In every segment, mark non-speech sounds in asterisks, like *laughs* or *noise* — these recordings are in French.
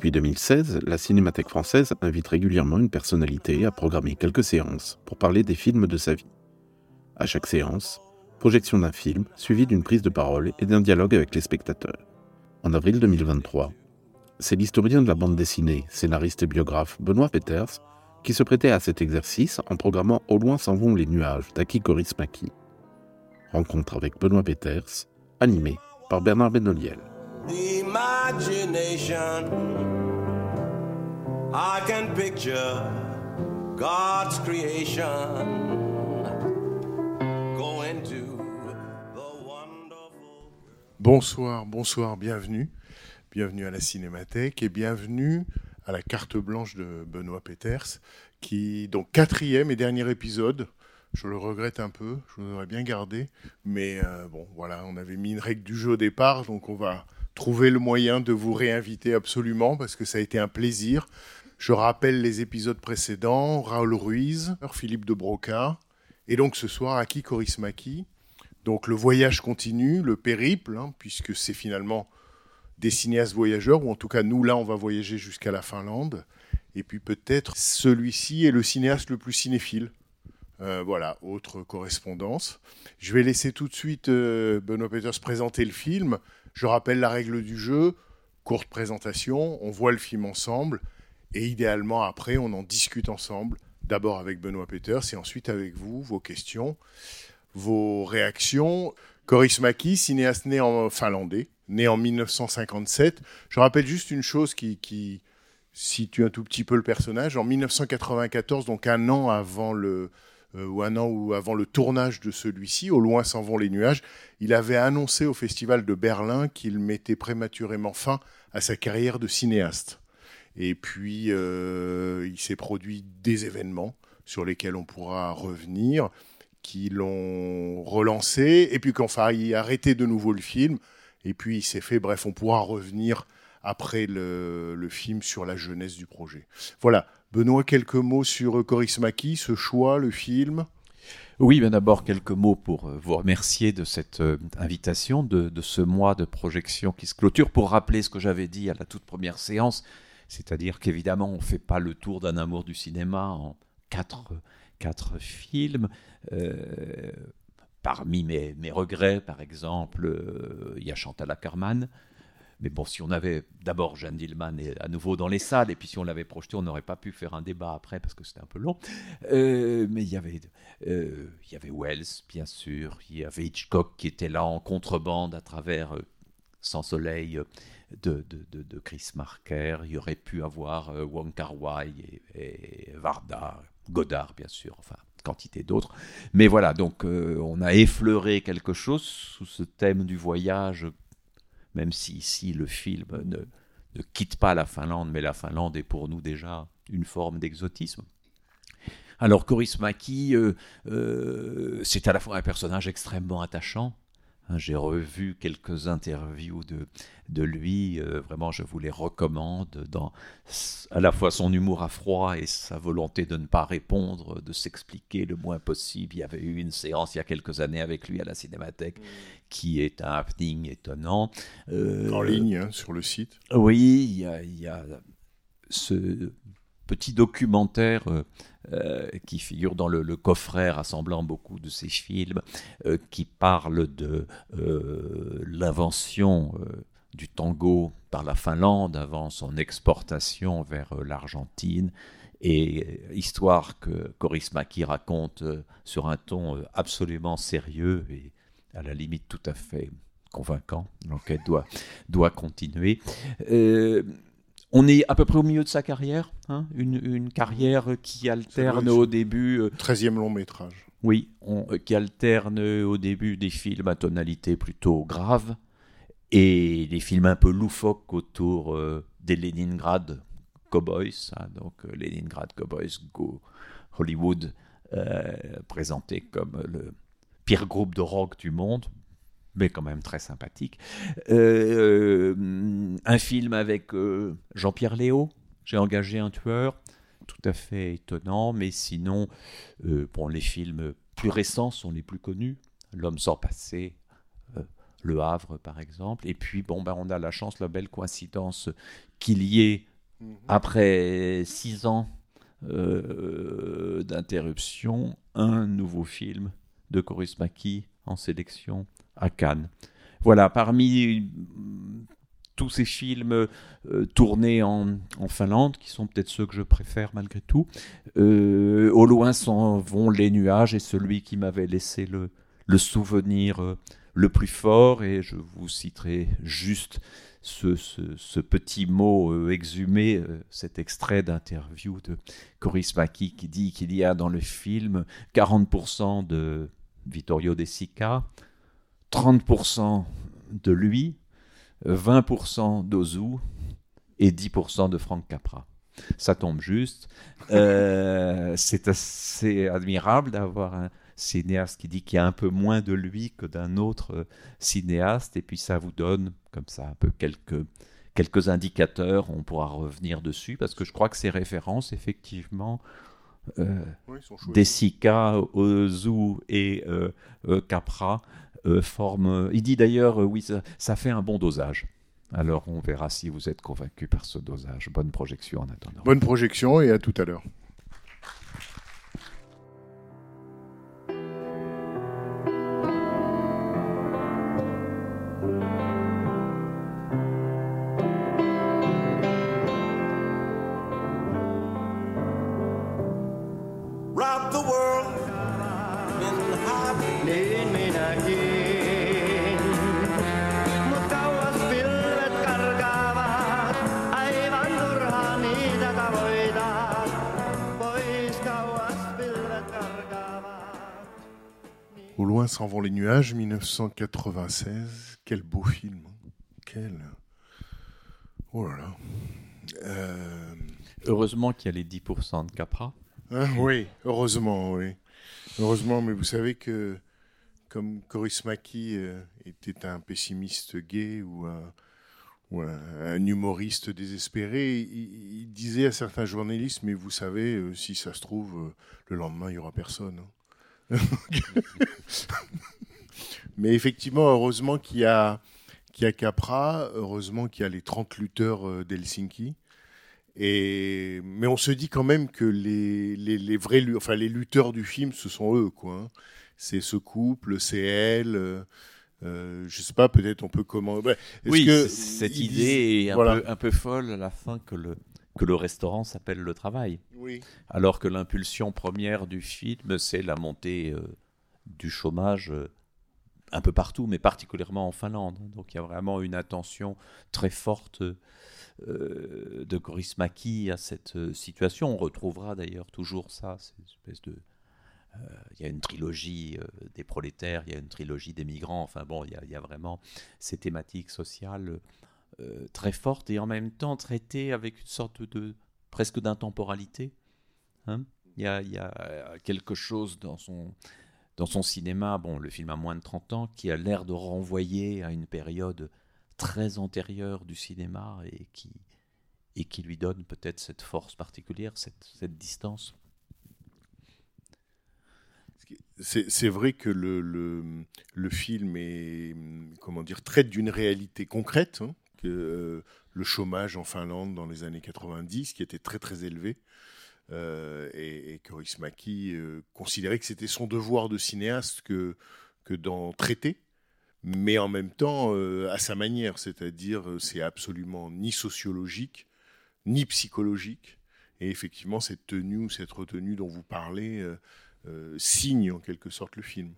Depuis 2016, la Cinémathèque française invite régulièrement une personnalité à programmer quelques séances pour parler des films de sa vie. À chaque séance, projection d'un film suivie d'une prise de parole et d'un dialogue avec les spectateurs. En avril 2023, c'est l'historien de la bande dessinée, scénariste et biographe Benoît Peters qui se prêtait à cet exercice en programmant Au loin s'en vont les nuages d'Aki Korismaki. Rencontre avec Benoît Peters, animé par Bernard Benoliel. I can picture God's creation. Bonsoir, bonsoir, bienvenue. Bienvenue à la Cinémathèque et bienvenue à la carte blanche de Benoît Peters, qui, donc quatrième et dernier épisode, je le regrette un peu, je voudrais bien garder, mais euh, bon, voilà, on avait mis une règle du jeu au départ, donc on va trouver le moyen de vous réinviter absolument, parce que ça a été un plaisir. Je rappelle les épisodes précédents, Raoul Ruiz, Philippe de Broca, et donc ce soir, Aki Korismaki. Donc le voyage continue, le périple, hein, puisque c'est finalement des cinéastes voyageurs, ou en tout cas nous là on va voyager jusqu'à la Finlande, et puis peut-être celui-ci est le cinéaste le plus cinéphile. Euh, voilà, autre correspondance. Je vais laisser tout de suite euh, Benoît Peters présenter le film. Je rappelle la règle du jeu, courte présentation, on voit le film ensemble, et idéalement après on en discute ensemble, d'abord avec Benoît Peters et ensuite avec vous, vos questions, vos réactions. Coris Maki, cinéaste né en finlandais, né en 1957. Je rappelle juste une chose qui, qui situe un tout petit peu le personnage. En 1994, donc un an avant le, ou un an ou avant le tournage de celui-ci, Au loin s'en vont les nuages, il avait annoncé au Festival de Berlin qu'il mettait prématurément fin à sa carrière de cinéaste. Et puis, euh, il s'est produit des événements sur lesquels on pourra revenir, qui l'ont relancé, et puis qu'on failli arrêter de nouveau le film. Et puis, il s'est fait, bref, on pourra revenir après le film sur la jeunesse du projet. Voilà. Benoît, quelques mots sur Coris Maki, ce choix, le film? Oui, bien d'abord quelques mots pour euh, vous remercier de cette euh, invitation, de, ce mois de projection qui se clôture, pour rappeler ce que j'avais dit à la toute première séance, c'est-à-dire qu'évidemment on ne fait pas le tour d'un amour du cinéma en quatre, quatre films. Euh, parmi mes, mes, regrets, par exemple, euh, il y a Chantal Ackerman. Mais bon, si on avait d'abord Jeanne Dillman est à nouveau dans les salles, et puis si on l'avait projeté, on n'aurait pas pu faire un débat après parce que c'était un peu long. Euh, mais il y avait, euh, il y avait Wells, bien sûr. Il y avait Hitchcock qui était là en contrebande à travers euh, Sans Soleil de, de, de, Chris Marker. Il y aurait pu avoir Wong Kar Wai et, et, Varda, Godard, bien sûr. Enfin, quantité d'autres. Mais voilà, donc on a effleuré quelque chose sous ce thème du voyage même si ici le film ne, ne, quitte pas la Finlande, mais la Finlande est pour nous déjà une forme d'exotisme. Alors Coris Maki, euh, euh, c'est à la fois un personnage extrêmement attachant. Hein, J'ai revu quelques interviews de, de lui, euh, vraiment je vous les recommande, dans à la fois son humour à froid et sa volonté de ne pas répondre, de s'expliquer le moins possible. Il y avait eu une séance il y a quelques années avec lui à la Cinémathèque, mmh. Qui est un happening étonnant. Euh, en ligne, hein, sur le site Oui, il y a, il y a ce petit documentaire euh, qui figure dans le, le, coffret rassemblant beaucoup de ces films, euh, qui parle de euh, l'invention du tango par la Finlande avant son exportation vers l'Argentine, et histoire que Coris Maki raconte sur un ton absolument sérieux et à la limite tout à fait convaincant. L'enquête doit, doit continuer. Euh, On est à peu près au milieu de sa carrière, hein, une, une carrière qui alterne au début, euh, 13e long métrage. oui, on- euh, qui alterne au début des films à tonalité plutôt grave et des films un peu loufoques autour euh, des Leningrad Cowboys, hein, donc euh, Leningrad Cowboys Go Hollywood, euh, présenté comme le pire groupe de rock du monde, mais quand même très sympathique. Euh, euh, un film avec euh, Jean-Pierre Léo, j'ai engagé un tueur, tout à fait étonnant, mais sinon, euh, bon, les films plus récents sont les plus connus. L'homme sans passé, Le Havre par exemple. Et puis, bon, ben, on a la chance, la belle coïncidence qu'il y ait, après six ans d'interruption, un nouveau film de Coris Maki en sélection à Cannes. Voilà, parmi mm, tous ces films euh, tournés en, Finlande, qui sont peut-être ceux que je préfère malgré tout, euh, au loin s'en vont les nuages et celui qui m'avait laissé le, souvenir euh, le plus fort, et je vous citerai juste ce, ce- petit mot exhumé, cet extrait d'interview de Coris Maki qui dit qu'il y a dans le film 40% de Vittorio De Sica, 30% de lui, euh, 20% d'Ozu et 10% de Frank Capra. Ça tombe juste. Euh, *laughs* c'est assez admirable d'avoir un cinéaste qui dit qu'il y a un peu moins de lui que d'un autre euh, cinéaste, et puis ça vous donne comme ça un peu quelques, quelques indicateurs, on pourra revenir dessus, parce que je crois que ces références, effectivement, Oui. Desica, Ozu et euh, euh, Capra euh, forment. Il dit d'ailleurs, oui, ça, ça fait un bon dosage. Alors on verra si vous êtes convaincu par ce dosage. Bonne projection en attendant. Bonne projection et à tout à l'heure. Pilvet karkaavat. Au loin s'en vont les nuages, 1996. Quel beau film. Quel. Oh là là. Euh, Heureusement qu'il y a les 10% de Capra. Hein, oui, heureusement, oui. Heureusement, mais vous savez que comme Coris Maki euh, était un pessimiste gay ou un, ou un, un humoriste désespéré, il, il disait à certains journalistes, mais vous savez, euh, si ça se trouve, euh, le lendemain, il n'y aura personne. hein. *laughs* mais effectivement, heureusement qu'il y a, qu'il y a Capra, heureusement qu'il y a les 30 lutteurs d'Helsinki. Et, mais on se dit quand même que les, les, les vrais, enfin les lutteurs du film, ce sont eux, quoi. hein. C'est ce couple, c'est elle. euh, euh, je sais pas, peut-être on peut comment. Oui, que cette idée disent- est un, voilà. peu, un peu folle à la fin que le, que le restaurant s'appelle le travail. Oui. Alors que l'impulsion première du film, c'est la montée euh, du chômage euh, un peu partout, mais particulièrement en Finlande. Donc il y a vraiment une attention très forte de Coris Maki à cette euh, situation. On retrouvera d'ailleurs toujours ça, cette espèce de... euh, Il y a une trilogie euh, des prolétaires, il y a une trilogie des migrants, enfin bon, il y a, vraiment ces thématiques sociales euh, très fortes et en même temps traitées avec une sorte de presque d'intemporalité. Hein il, y a, il y a euh, quelque chose dans son, dans son cinéma, bon, le film a moins de 30 ans, qui a l'air de renvoyer à une période très antérieure du cinéma et qui, et qui lui donne peut-être cette force particulière, cette, cette distance. C'est vrai que le, le, le film est, comment dire, traite d'une réalité concrète, hein, que euh, le chômage en Finlande dans les années 90, qui était très très élevé, euh, et, et Coris Maki euh, considérait que c'était son devoir de cinéaste que, que d'en traiter, mais en même temps euh, à sa manière, c'est-à-dire euh, c'est absolument ni sociologique, ni psychologique, et effectivement cette tenue, cette retenue dont vous parlez, euh, signe en quelque sorte le film.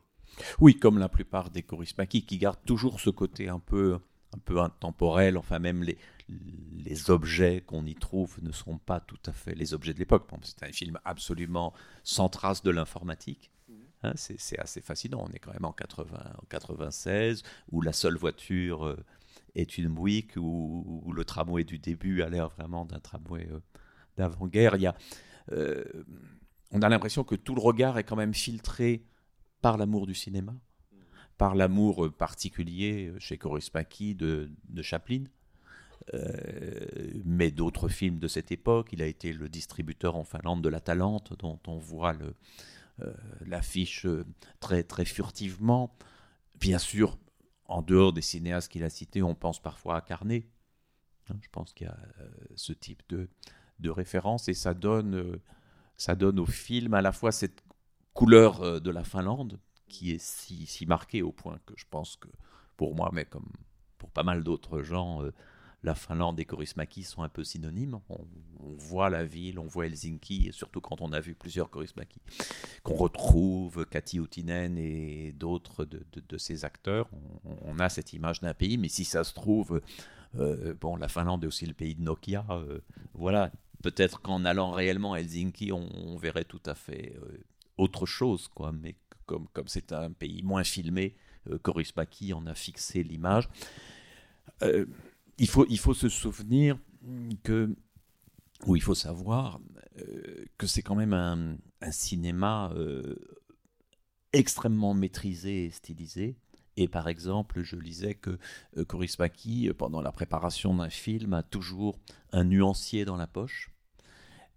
Oui, comme la plupart des Korismaki qui gardent toujours ce côté un peu, un peu intemporel, enfin même les, les objets qu'on y trouve ne sont pas tout à fait les objets de l'époque. C'est un film absolument sans trace de l'informatique. Hein, c'est assez fascinant. On est quand même en, 80, en 96, où la seule voiture euh, est une Buick, où, le tramway du début a l'air vraiment d'un tramway euh, d'avant-guerre. Il y a, euh, on a l'impression que tout le regard est quand même filtré par l'amour du cinéma, par l'amour particulier chez Korismaki de, de Chaplin, mais d'autres films de cette époque. Il a été le distributeur en Finlande de La Talente, dont on voit le, l'affiche euh, très, très furtivement. Bien sûr, en dehors des cinéastes qu'il a cités, on pense parfois à Carnet. Hein, Je pense qu'il y a euh, ce type de, de référence et ça donne, euh, ça donne au film à la fois cette couleur euh, de la Finlande qui est si, si marquée au point que je pense que pour moi, mais comme pour pas mal d'autres gens, euh, la Finlande et Korismaki sont un peu synonymes. On, voit la ville, on voit Helsinki, et surtout quand on a vu plusieurs Korismaki, qu'on retrouve Kati Outinen et d'autres de, de- ces acteurs. On, a cette image d'un pays, mais si ça se trouve, euh, bon, la Finlande est aussi le pays de Nokia. euh, voilà, peut-être qu'en allant réellement à Helsinki, on, verrait tout à fait euh, autre chose, quoi. Mais comme c'est un pays moins filmé, Korismaki en a fixé l'image. Il faut il faut se souvenir que ou il faut savoir euh, que c'est quand même un, cinéma euh, extrêmement maîtrisé et stylisé. Et par exemple, je lisais que euh, Korismaki, euh, pendant la préparation d'un film, a toujours un nuancier dans la poche.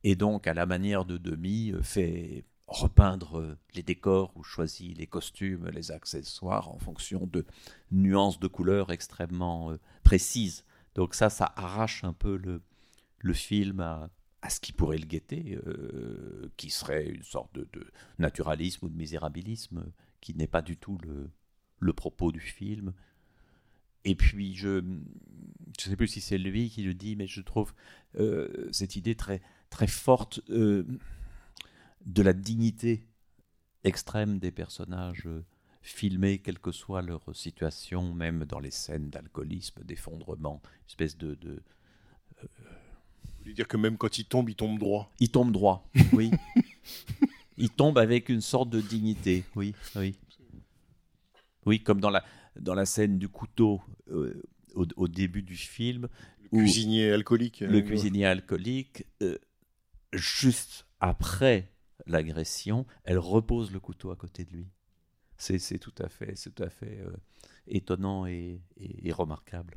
Et donc, à la manière de Demi, euh, fait repeindre les décors ou choisit les costumes, les accessoires en fonction de nuances de couleurs extrêmement précises. Donc ça, ça arrache un peu le, le film à, à ce qui pourrait le guetter, euh, qui serait une sorte de, de naturalisme ou de misérabilisme, euh, qui n'est pas du tout le, le propos du film. Et puis, je ne sais plus si c'est lui qui le dit, mais je trouve euh, cette idée très, très forte de la dignité extrême des personnages filmés, quelle que soit leur situation, même dans les scènes d'alcoolisme, d'effondrement, espèce de, de, Vous voulez dire que même quand il tombe, il tombe droit. il tombe droit, *laughs* oui. il tombe avec une sorte de dignité, oui, oui. Oui, comme dans la, dans la scène du couteau euh, au, au début du film, où Cuisinier alcoolique. le euh, cuisinier alcoolique, euh, juste après l'agression, elle repose le couteau à côté de lui. C'est tout à fait, tout à fait euh, étonnant et, et- et remarquable.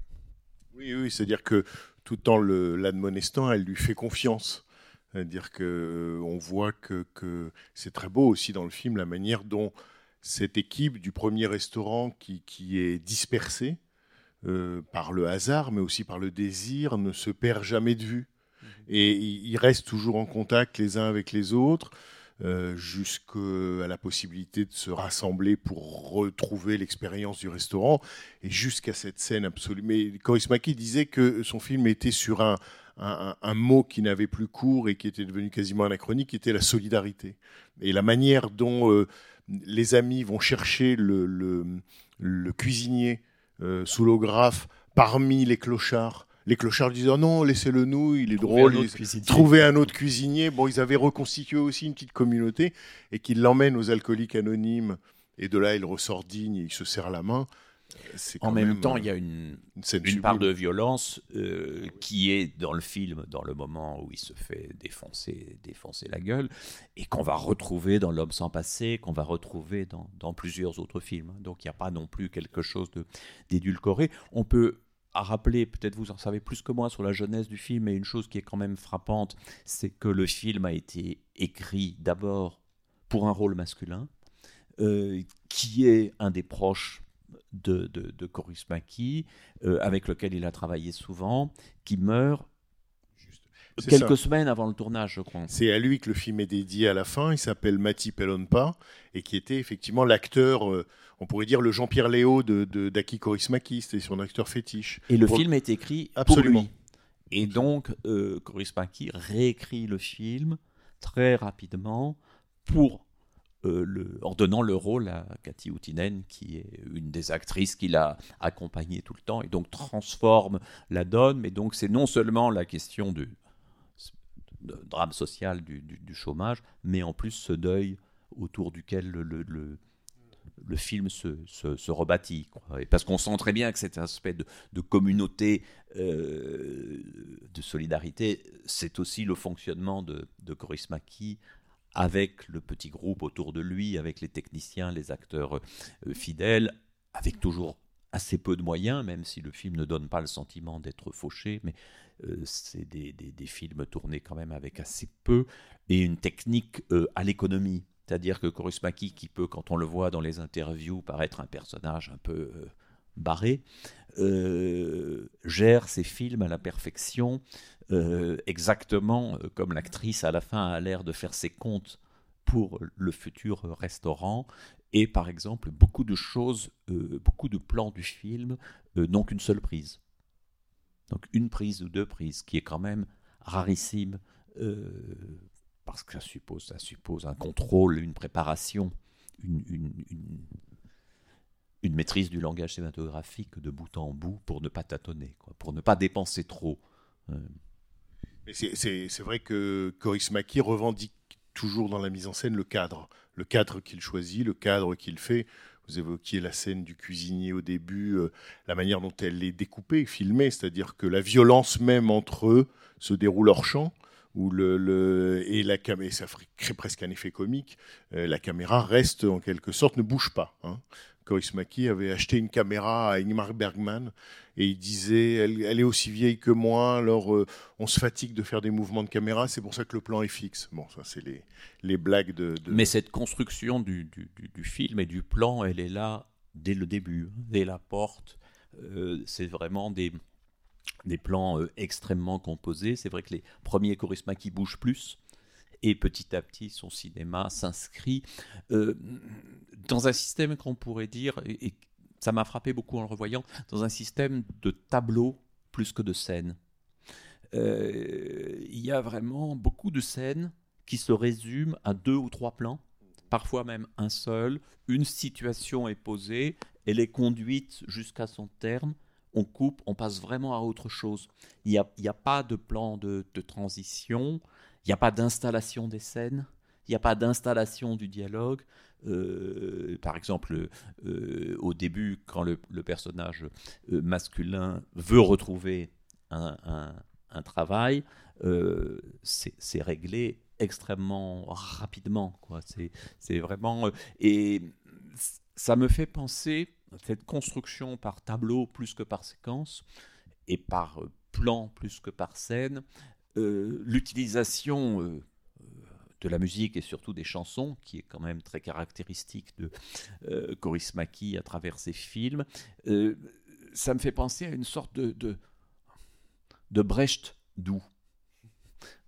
Oui, oui, c'est-à-dire que tout en l'admonestant, elle lui fait confiance. C'est-à-dire que euh, on voit que, que c'est très beau aussi dans le film la manière dont cette équipe du premier restaurant qui, qui est dispersée euh, par le hasard, mais aussi par le désir, ne se perd jamais de vue. Et ils ils restent toujours en contact les uns avec les autres, euh, jusqu'à la possibilité de se rassembler pour retrouver l'expérience du restaurant, et jusqu'à cette scène absolue. Mais Korismaki disait que son film était sur un, un, mot qui n'avait plus cours et qui était devenu quasiment anachronique, qui était la solidarité. Et la manière dont euh, les amis vont chercher le cuisinier euh, sous l'ographe parmi les clochards. Les clochards disent oh non, laissez-le nous, il est drôle. il- un autre cuisinier. Bon, ils avaient reconstitué aussi une petite communauté et qu'ils l'emmènent aux alcooliques anonymes. Et de là, il ressort digne, et il se serre la main. Euh, En même, même, temps, euh, il y a une, une part de violence euh, qui est dans le film, dans le moment où il se fait défoncer, défoncer la gueule, et qu'on va retrouver dans L'homme sans passé, qu'on va retrouver dans, dans plusieurs autres films. Donc il n'y a pas non plus quelque chose d'édulcoré. On peut à rappeler, peut-être vous en savez plus que moi sur la jeunesse du film, mais une chose qui est quand même frappante, c'est que le film a été écrit d'abord pour un rôle masculin, euh, qui est un des proches de, de, de Korismaki, euh, avec lequel il a travaillé souvent, qui meurt quelques ça. semaines avant le tournage, je crois. C'est à lui que le film est dédié à la fin. Il s'appelle Mati Pelonpa et qui était effectivement l'acteur, euh, on pourrait dire le Jean-Pierre Léo de, de d'Aki Kaurismäki. C'était son acteur fétiche. Et le Pour- film est écrit Absolument. pour lui. Et donc, euh, Korismaki réécrit le film très rapidement pour euh, le, en donnant le rôle à Cathy Outinen, qui est une des actrices qu'il a accompagnée tout le temps, et donc transforme la donne. Mais donc c'est non seulement la question du de drame social du, du- chômage, mais en plus ce deuil autour duquel le, le- le- film se, se- rebâtit. Et parce qu'on sent très bien que cet aspect de, communauté, euh, de solidarité, c'est aussi le fonctionnement de, de Coris avec le petit groupe autour de lui, avec les techniciens, les acteurs euh, fidèles, avec toujours assez peu de moyens, même si le film ne donne pas le sentiment d'être fauché, mais c'est des, des- films tournés quand même avec assez peu, et une technique euh, à l'économie. C'est-à-dire que Coris Maki, qui peut, quand on le voit dans les interviews, paraître un personnage un peu euh, barré, euh, gère ses films à la perfection, euh, exactement euh, comme l'actrice à la fin a l'air de faire ses comptes pour le futur restaurant. Et par exemple, beaucoup de choses, euh, beaucoup de plans du film euh, n'ont qu'une seule prise. Donc une prise ou deux prises, qui est quand même rarissime, euh, parce que ça suppose, un contrôle, une préparation, une, maîtrise du langage cinématographique de bout en bout pour ne pas tâtonner, pour ne pas dépenser trop. Euh, c'est vrai que Coris Maki revendique toujours dans la mise en scène le cadre, le cadre qu'il choisit, le cadre qu'il fait. Vous évoquiez la scène du cuisinier au début, euh, la manière dont elle est découpée, filmée, c'est-à-dire que la violence même entre eux se déroule hors champ. Et la caméra, ça crée presque un effet comique. euh, la caméra reste en quelque sorte, ne bouge pas. Hein. Coris Maki avait acheté une caméra à Ingmar Bergman et il disait elle, est aussi vieille que moi, alors euh, on se fatigue de faire des mouvements de caméra, c'est pour ça que le plan est fixe. Bon, ça, c'est les, blagues de. Mais cette construction du, film et du plan, elle est là dès le début, dès la porte. Euh, c'est vraiment des, des plans euh, extrêmement composés. C'est vrai que les premiers Chorisma qui bougent plus. Et petit à petit, son cinéma s'inscrit euh, dans un système qu'on pourrait dire, et, ça m'a frappé beaucoup en le revoyant, dans un système de tableaux plus que de scènes. Euh, Il y a vraiment beaucoup de scènes qui se résument à deux ou trois plans, parfois même un seul. Une situation est posée, elle est conduite jusqu'à son terme, on coupe, on passe vraiment à autre chose. Il n'y a, a pas de plan de, transition, il n'y a pas d'installation des scènes, il n'y a pas d'installation du dialogue. Euh, par exemple, euh, au début, quand le, personnage euh, masculin veut retrouver un, travail, c'est réglé extrêmement rapidement. C'est vraiment. et ça me fait penser, cette construction par tableau plus que par séquence, et par euh, plan plus que par scène, euh, l'utilisation euh, de la musique et surtout des chansons, qui est quand même très caractéristique de Coris Maki à travers ses films, ça me fait penser à une sorte de, de, de Brecht doux.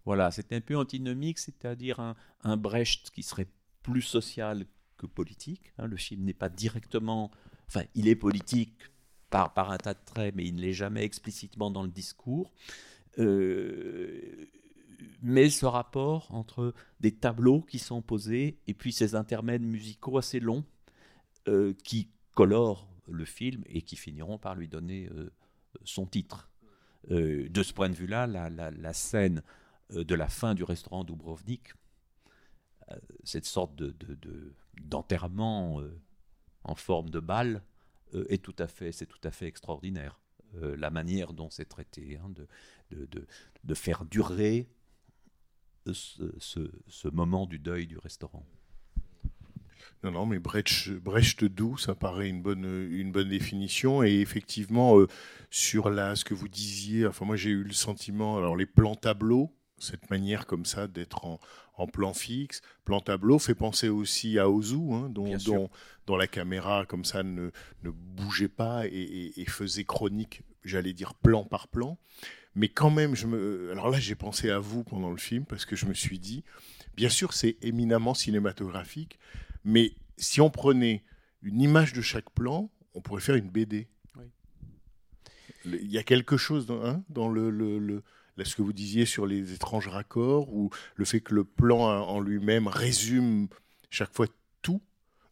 Voilà, c'est un peu antinomique, c'est-à-dire un, un Brecht qui serait plus social que politique. hein. le film n'est pas directement. Enfin, il est politique par, un tas de traits, mais il ne l'est jamais explicitement dans le discours. Euh, mais ce rapport entre des tableaux qui sont posés et puis ces intermèdes musicaux assez longs euh, qui colorent le film et qui finiront par lui donner euh, son titre. De ce point de vue-là, la, scène de la fin du restaurant Dubrovnik, cette sorte de, de- de- d'enterrement en forme de balle, euh, est tout à fait, c'est tout à fait extraordinaire. Euh, la manière dont c'est traité, hein, de, de, de- faire durer ce, ce- ce moment du deuil du restaurant. Non, non, mais Brecht, Brecht doux, ça paraît une bonne, une bonne définition. Et effectivement, euh, sur la, ce que vous disiez, enfin, moi j'ai eu le sentiment, alors les plans tableaux, cette manière comme ça d'être en, en plan fixe, plan tableau, fait penser aussi à Ozu, hein, dont, la caméra comme ça ne, ne bougeait pas et, et- et faisait chronique, j'allais dire plan par plan. Mais quand même, je me, alors là j'ai pensé à vous pendant le film parce que je me suis dit, bien sûr c'est éminemment cinématographique, mais si on prenait une image de chaque plan, on pourrait faire une BD. Oui. Il y a quelque chose dans, hein, dans le, le- le- là, ce que vous disiez sur les étranges raccords, ou le fait que le plan en lui-même résume chaque fois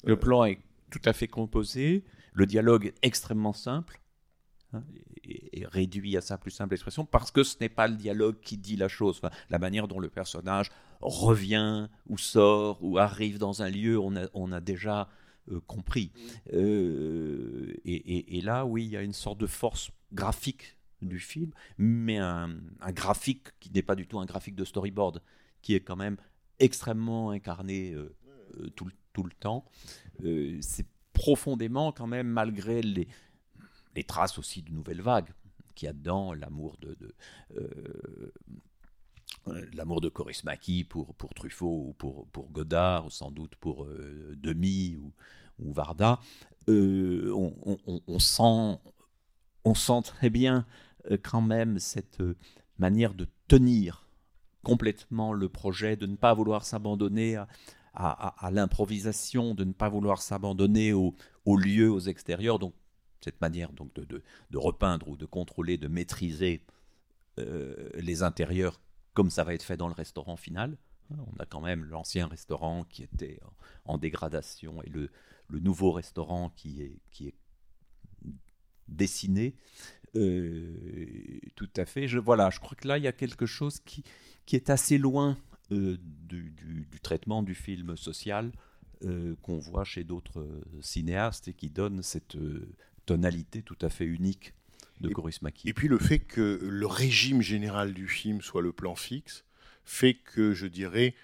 Le plan est tout à fait composé, le dialogue est extrêmement simple, hein, et, et réduit à sa plus simple expression, parce que ce n'est pas le dialogue qui dit la chose. Enfin, la manière dont le personnage revient, ou sort, ou arrive dans un lieu, on a, on a déjà euh, compris. Euh, et, et- et là, oui, il y a une sorte de force graphique du film, mais un, graphique qui n'est pas du tout un graphique de storyboard, qui est quand même extrêmement incarné euh, euh, tout, le- temps. Euh, c'est profondément quand même, malgré les, traces aussi de nouvelles vagues, qu'il y a dedans, l'amour de... euh, euh, L'amour de Coris Maki pour, pour Truffaut ou pour, pour Godard, ou sans doute pour euh, Demy ou, Varda, on, sent, on sent très bien quand même cette euh, manière de tenir complètement le projet, de ne pas vouloir s'abandonner à, l'improvisation, de ne pas vouloir s'abandonner au, au lieu, aux extérieurs. Donc, cette manière donc de, repeindre ou de contrôler, de maîtriser euh, les intérieurs comme ça va être fait dans le restaurant final. On a quand même l'ancien restaurant qui était en, en dégradation et le, le nouveau restaurant qui est, qui est dessiné. Euh, tout à fait. Je, voilà, je crois que là, il y a quelque chose qui, qui est assez loin euh, du, du- du traitement du film social euh, qu'on voit chez d'autres cinéastes et qui donne cette tonalité tout à fait unique de Coris Maki. Et puis le fait que le régime général du film soit le plan fixe fait que, je dirais,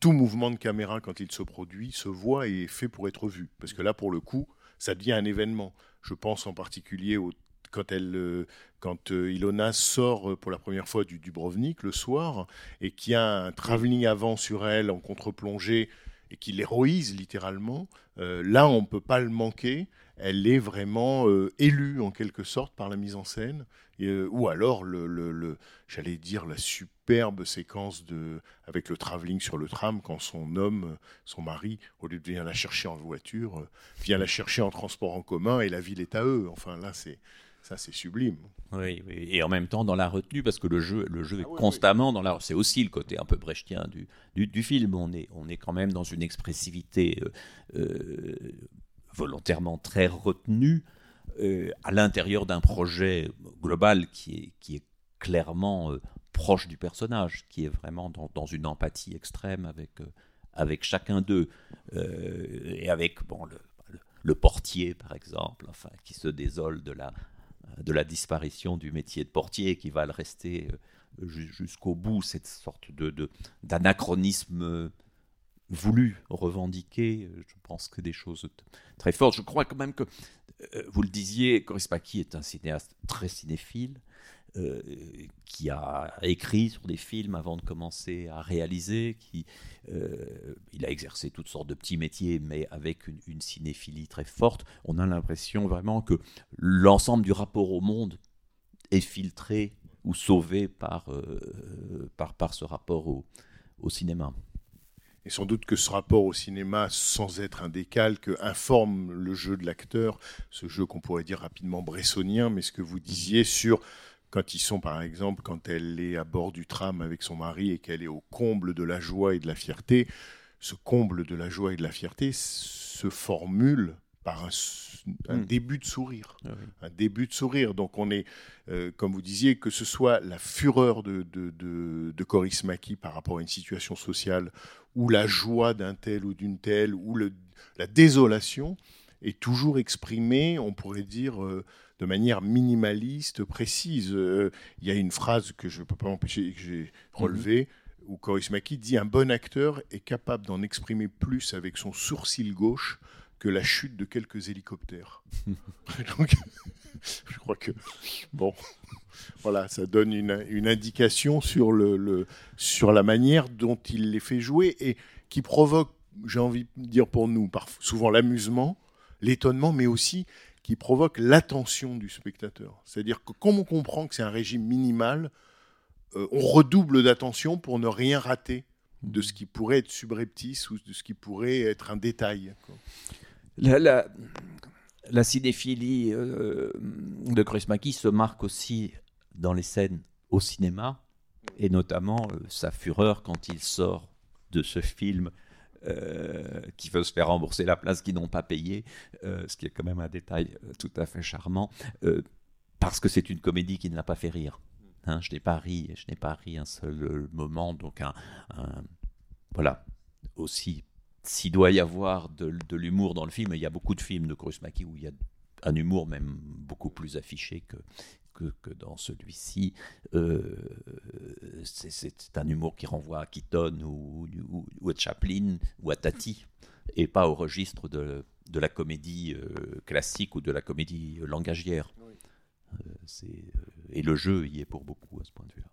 tout mouvement de caméra, quand il se produit, se voit et est fait pour être vu. Parce que là, pour le coup, ça devient un événement. Je pense en particulier au- quand, elle, euh, quand euh, Ilona sort euh, pour la première fois du Dubrovnik le soir et qu'il y a un travelling avant sur elle en contre-plongée et qui l'héroïse littéralement, là, on ne peut pas le manquer. Elle est vraiment élue en quelque sorte par la mise en scène. Ou alors, le, j'allais dire, la superbe séquence de, avec le travelling sur le tram quand son homme, son mari, au lieu de venir la chercher en voiture, vient la chercher en transport en commun et la ville est à eux. Enfin, là, c'est ça, c'est sublime. Oui, oui, et en même temps dans la retenue, parce que le jeu, le jeu est Ah oui, constamment dans la. C'est aussi le côté un peu brechtien du, du, du film. On est, on est quand même dans une expressivité euh, euh, volontairement très retenue euh, à l'intérieur d'un projet global qui est, qui est clairement proche du personnage, qui est vraiment dans, dans une empathie extrême avec, avec chacun d'eux, et avec bon, le, le- le portier, par exemple, enfin, qui se désole de la, de la disparition du métier de portier qui va le rester euh, ju- jusqu'au bout, cette sorte d'anachronisme euh, voulu, revendiqué. Je pense que des choses très fortes. Je crois quand même que, euh, vous le disiez, Coris Paki est un cinéaste très cinéphile. Euh, qui a écrit sur des films avant de commencer à réaliser, qui euh, il a exercé toutes sortes de petits métiers, mais avec une, cinéphilie très forte. On a l'impression vraiment que l'ensemble du rapport au monde est filtré ou sauvé par, euh, par, par ce rapport au, au cinéma. Et sans doute que ce rapport au cinéma, sans être un décalque, informe le jeu de l'acteur, ce jeu qu'on pourrait dire rapidement bressonien, mais ce que vous disiez sur quand ils sont, par exemple, quand elle est à bord du tram avec son mari et qu'elle est au comble de la joie et de la fierté, ce comble de la joie et de la fierté se formule par un, s- un Mm. début de sourire Ah oui. un début de sourire. Donc on est, euh, comme vous disiez, que ce soit la fureur de, de, de, de Coris Maki par rapport à une situation sociale, ou la joie d'un tel ou d'une telle, ou le, la désolation, est toujours exprimée, on pourrait dire, euh, de manière minimaliste, précise. Euh, Il y a une phrase que je ne peux pas empêcher, que j'ai relevée, où Coris Maki dit « Un bon acteur est capable d'en exprimer plus avec son sourcil gauche que la chute de quelques hélicoptères. *laughs* » Donc, *laughs* je crois que, bon, *laughs* voilà, ça donne une, une indication sur, le, le- sur la manière dont il les fait jouer et qui provoque, j'ai envie de dire pour nous, souvent l'amusement, l'étonnement, mais aussi qui provoque l'attention du spectateur. C'est-à-dire que comme on comprend que c'est un régime minimal, euh, on redouble d'attention pour ne rien rater de ce qui pourrait être subreptice ou de ce qui pourrait être un détail. La, cinéphilie euh, de Chris Mackie se marque aussi dans les scènes au cinéma, et notamment euh, sa fureur quand il sort de ce film euh, qui veut se faire rembourser la place qu'ils n'ont pas payée, euh, ce qui est quand même un détail euh, tout à fait charmant, parce que c'est une comédie qui ne l'a pas fait rire. Hein, je n'ai pas ri, je n'ai pas ri un seul moment, donc un, voilà aussi. S'il doit y avoir de, l'humour dans le film, il y a beaucoup de films de Kurosmaki où il y a un humour même beaucoup plus affiché que, que, que dans celui-ci. Euh, c'est- un humour qui renvoie à Keaton ou, ou, ou à Chaplin ou à Tati, et pas au registre de, de la comédie euh, classique ou de la comédie langagière. C'est, euh, et le jeu y est pour beaucoup à ce point de vue-là.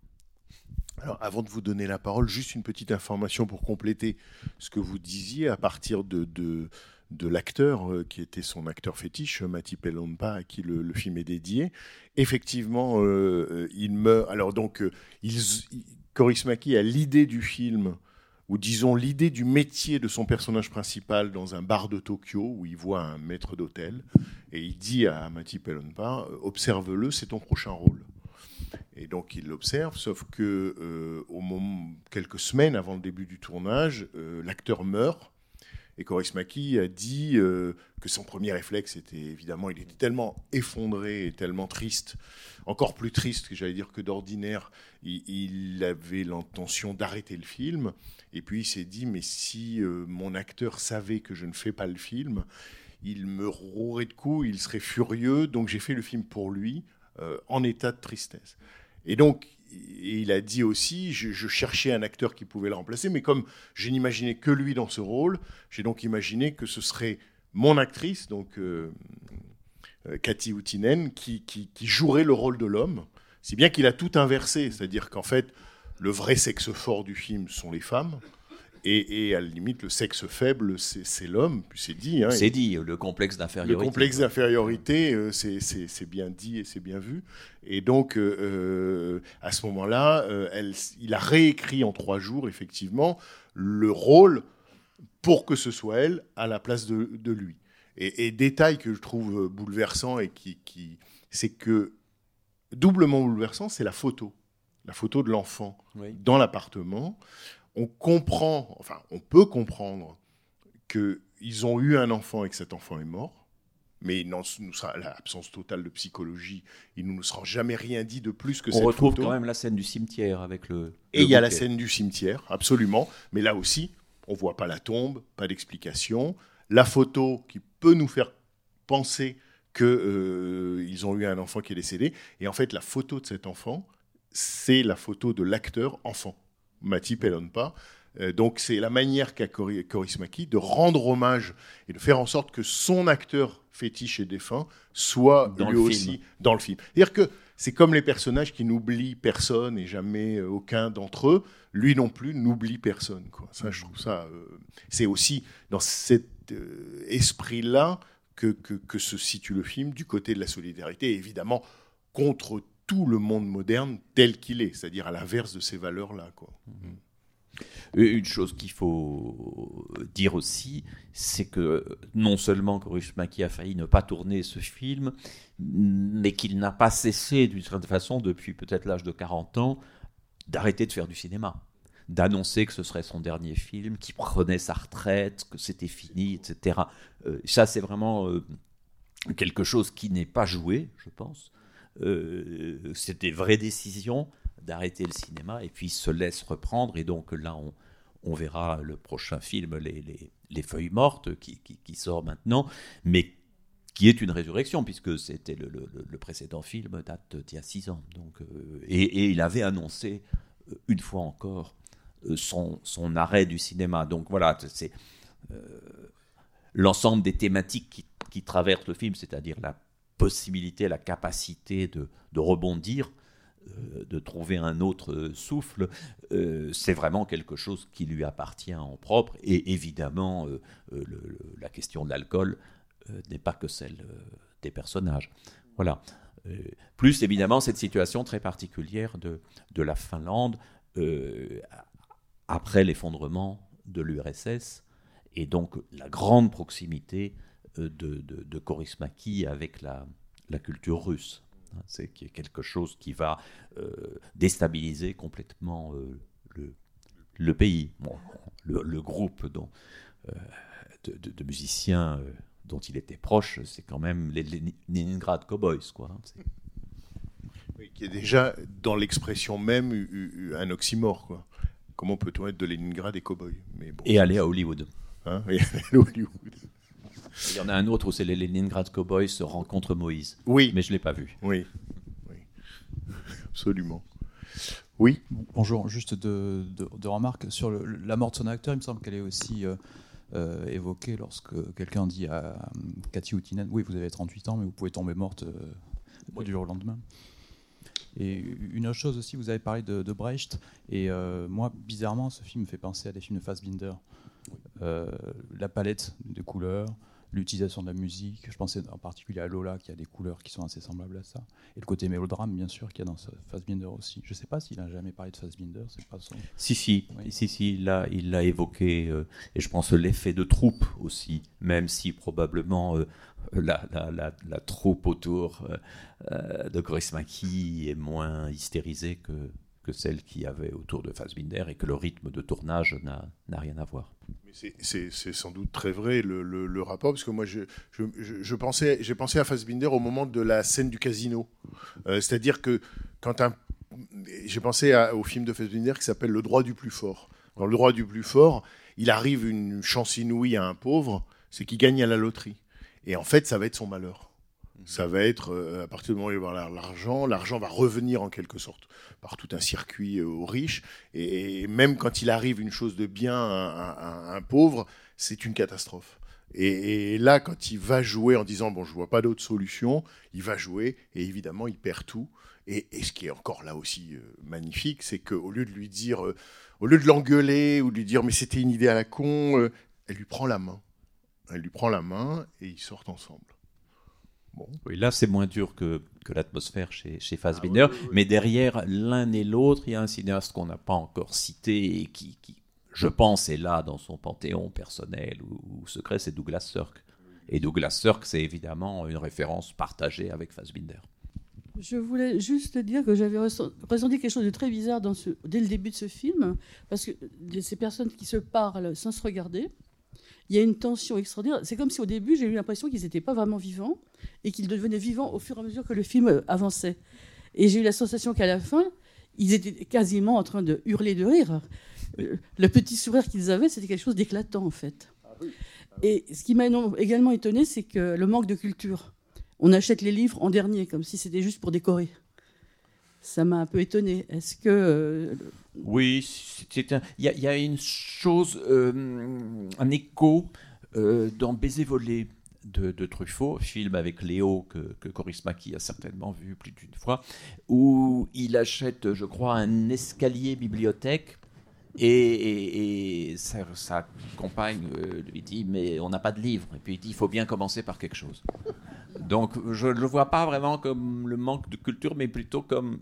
Alors, avant de vous donner la parole, juste une petite information pour compléter ce que vous disiez à partir de, de, de l'acteur euh, qui était son acteur fétiche, Mati Pelompa, à qui le, film est dédié. Effectivement, euh, euh, il meurt. Alors, donc, il, il- Kaurismäki a l'idée du film, ou disons l'idée du métier de son personnage principal dans un bar de Tokyo où il voit un maître d'hôtel et il dit à Mati Pelompa Observe-le, c'est ton prochain rôle. Et donc il l'observe, sauf que quelques semaines avant le début du tournage, l'acteur meurt. Et Kaurismäki a dit euh, que son premier réflexe était évidemment, il était tellement effondré et tellement triste, encore plus triste que j'allais dire que d'ordinaire, il, il avait l'intention d'arrêter le film. Et puis il s'est dit, mais si euh, mon acteur savait que je ne fais pas le film, il me rouerait de coups, il serait furieux. Donc j'ai fait le film pour lui, euh, en état de tristesse. Et donc, et il a dit aussi, je, cherchais un acteur qui pouvait le remplacer, mais comme je n'imaginais que lui dans ce rôle, j'ai donc imaginé que ce serait mon actrice, donc euh, euh, Cathy Outinen, qui jouerait le rôle de l'homme, si bien qu'il a tout inversé, c'est-à-dire qu'en fait, le vrai sexe fort du film sont les femmes, et, et à la limite, le sexe faible, c'est l'homme, puis c'est dit. hein, C'est dit, le complexe le d'infériorité. complexe d'infériorité, euh, c'est- bien dit et c'est bien vu. Et donc, euh, euh, à ce moment-là, euh, il a réécrit en trois jours, effectivement, le rôle pour que ce soit elle à la place de, de lui. Et, et détail que je trouve bouleversant et qui, qui c'est que doublement bouleversant, c'est la photo, la photo de l'enfant Oui. dans l'appartement. On comprend, enfin, on peut comprendre que ils ont eu un enfant et que cet enfant est mort. Mais non, nous sera- l'absence totale de psychologie, il ne nous sera jamais rien dit de plus que On cette retrouve photo. quand même la scène du cimetière avec le. Et il y a la scène du cimetière, absolument. Mais là aussi, on voit pas la tombe, pas d'explication. La photo qui peut nous faire penser que euh, ils ont eu un enfant qui est décédé. Et en fait, la photo de cet enfant, c'est la photo de l'acteur enfant, Mati Pelonpa. Euh, donc c'est la manière qu'a Kori- Kaurismäki de rendre hommage et de faire en sorte que son acteur fétiche et défunt soit Dans lui aussi film. dans le film. C'est-à-dire que c'est comme les personnages qui n'oublient personne et jamais euh, aucun d'entre eux. Lui non plus n'oublie personne. Quoi. Ça, je trouve ça. euh, c'est aussi dans cet euh, esprit-là que, que, que se situe le film, du côté de la solidarité, évidemment contre tout le monde moderne tel qu'il est, c'est-à-dire à l'inverse de ces valeurs-là. Une chose qu'il faut dire aussi, c'est que non seulement Kurosmaki a failli ne pas tourner ce film, mais qu'il n'a pas cessé, d'une certaine façon, depuis peut-être l'âge de 40 ans, d'arrêter de faire du cinéma. D'annoncer que ce serait son dernier film, qu'il prenait sa retraite, que c'était fini, etc. Euh, ça, c'est vraiment euh, quelque chose qui n'est pas joué, je pense. Euh, c'est des vraies décisions d'arrêter le cinéma et puis se laisse reprendre. Et donc là, on, on verra le prochain film, Les, les, les Feuilles Mortes, qui, qui, sort maintenant, mais qui est une résurrection, puisque c'était le, le, précédent film date d'il y a six ans. Donc, euh, et, il avait annoncé euh, une fois encore euh, son, son, arrêt du cinéma. Donc voilà, c'est l'ensemble des thématiques qui, qui, traversent le film, c'est-à-dire la possibilité, la capacité de, rebondir, euh, de trouver un autre souffle, euh, c'est vraiment quelque chose qui lui appartient en propre. Et évidemment, euh, la question de l'alcool euh, n'est pas que celle euh, des personnages. Voilà. Euh, plus évidemment cette situation très particulière de, de la Finlande euh, après l'effondrement de l'URSS et donc la grande proximité euh, de, de, de Korismaki avec la, la culture russe. C'est quelque chose qui va euh, déstabiliser complètement euh, le, le pays. Bon, le, le groupe dont, euh, de, de- de musiciens euh, dont il était proche, c'est quand même les, Leningrad Cowboys. Quoi. hein. Oui, qui est déjà dans l'expression même un oxymore. Quoi. Comment peut-on être de Leningrad et cow-boy Mais bon, Et aller à Hollywood. hein, et aller à Hollywood. Il y en a un autre où c'est les Leningrad Cowboys rencontrent Moïse. Oui, Mais je ne l'ai pas vu. oui, oui, absolument. Oui, Bonjour, juste deux de, de remarques sur le- la mort de son acteur. Il me semble qu'elle est aussi euh, euh, évoquée lorsque quelqu'un dit à euh, Cathy Houtinen Oui, vous avez 38 ans, mais vous pouvez tomber morte euh, du jour au lendemain. Et une autre chose aussi, vous avez parlé de, de Brecht, et euh, moi, bizarrement, ce film me fait penser à des films de Fassbinder. Euh, la palette de couleurs, l'utilisation de la musique, je pensais en particulier à Lola, qui a des couleurs qui sont assez semblables à ça, et le côté mélodrame, bien sûr, qu'il y a dans Fassbinder aussi. Je ne sais pas s'il a jamais parlé de Fassbinder, c'est pas son... Si, si, Oui. si, si, il l'a il l'a évoqué, euh, et je pense l'effet de troupe aussi, même si probablement euh, la, la, la, la troupe autour euh, de Grace Maki est moins hystérisée que, que celle qu'il y avait autour de Fassbinder, et que le rythme de tournage n'a rien à voir. C'est- sans doute très vrai le, rapport, parce que moi, je, j'ai pensé à Fassbinder au moment de la scène du casino. Euh, C'est-à-dire que quand un. J'ai pensé au film de Fassbinder qui s'appelle Le droit du plus fort. Dans Le droit du plus fort, il arrive une chance inouïe à un pauvre, c'est qu'il gagne à la loterie. Et en fait, ça va être son malheur. Ça va être, euh, à partir du moment où il va avoir l'argent, l'argent va revenir en quelque sorte par tout un circuit euh, aux riches. Et, même quand il arrive une chose de bien à, un- pauvre, c'est une catastrophe. Et, là, quand il va jouer en disant bon, je vois pas d'autre solution, il va jouer et évidemment, il perd tout. Et, ce qui est encore là aussi euh, magnifique, c'est qu'au lieu de lui dire, euh, au lieu de l'engueuler ou de lui dire mais c'était une idée à la con, elle lui prend la main. Elle lui prend la main et ils sortent ensemble. Bon. Oui, là, c'est moins dur que, que l'atmosphère chez, chez Fassbinder, mais derrière l'un et l'autre, il y a un cinéaste qu'on n'a pas encore cité et qui, qui, je pense, est là dans son panthéon personnel ou, ou secret, c'est Douglas Sirk. Et Douglas Sirk, c'est évidemment une référence partagée avec Fassbinder. Je voulais juste dire que j'avais ressen- ressenti quelque chose de très bizarre dans ce, dès le début de ce film, parce que ces personnes qui se parlent sans se regarder, il y a une tension extraordinaire. C'est comme si au début, j'ai eu l'impression qu'ils n'étaient pas vraiment vivants et qu'ils devenaient vivants au fur et à mesure que le film euh, avançait. Et j'ai eu la sensation qu'à la fin, ils étaient quasiment en train de hurler de rire. Euh, Le petit sourire qu'ils avaient, c'était quelque chose d'éclatant en fait. Et ce qui m'a également étonné, c'est que le manque de culture. On achète les livres en dernier, comme si c'était juste pour décorer. Ça m'a un peu étonné. Est-ce que euh, Oui, il y, a- il y a une chose, euh, un écho euh, dans Baiser volé de, Truffaut, film avec Léo que, que Coris Maki a certainement vu plus d'une fois, où il achète, je crois, un escalier bibliothèque. Et, sa, compagne euh, lui dit mais on n'a pas de livre et puis il dit il faut bien commencer par quelque chose donc je ne le vois pas vraiment comme le manque de culture mais plutôt comme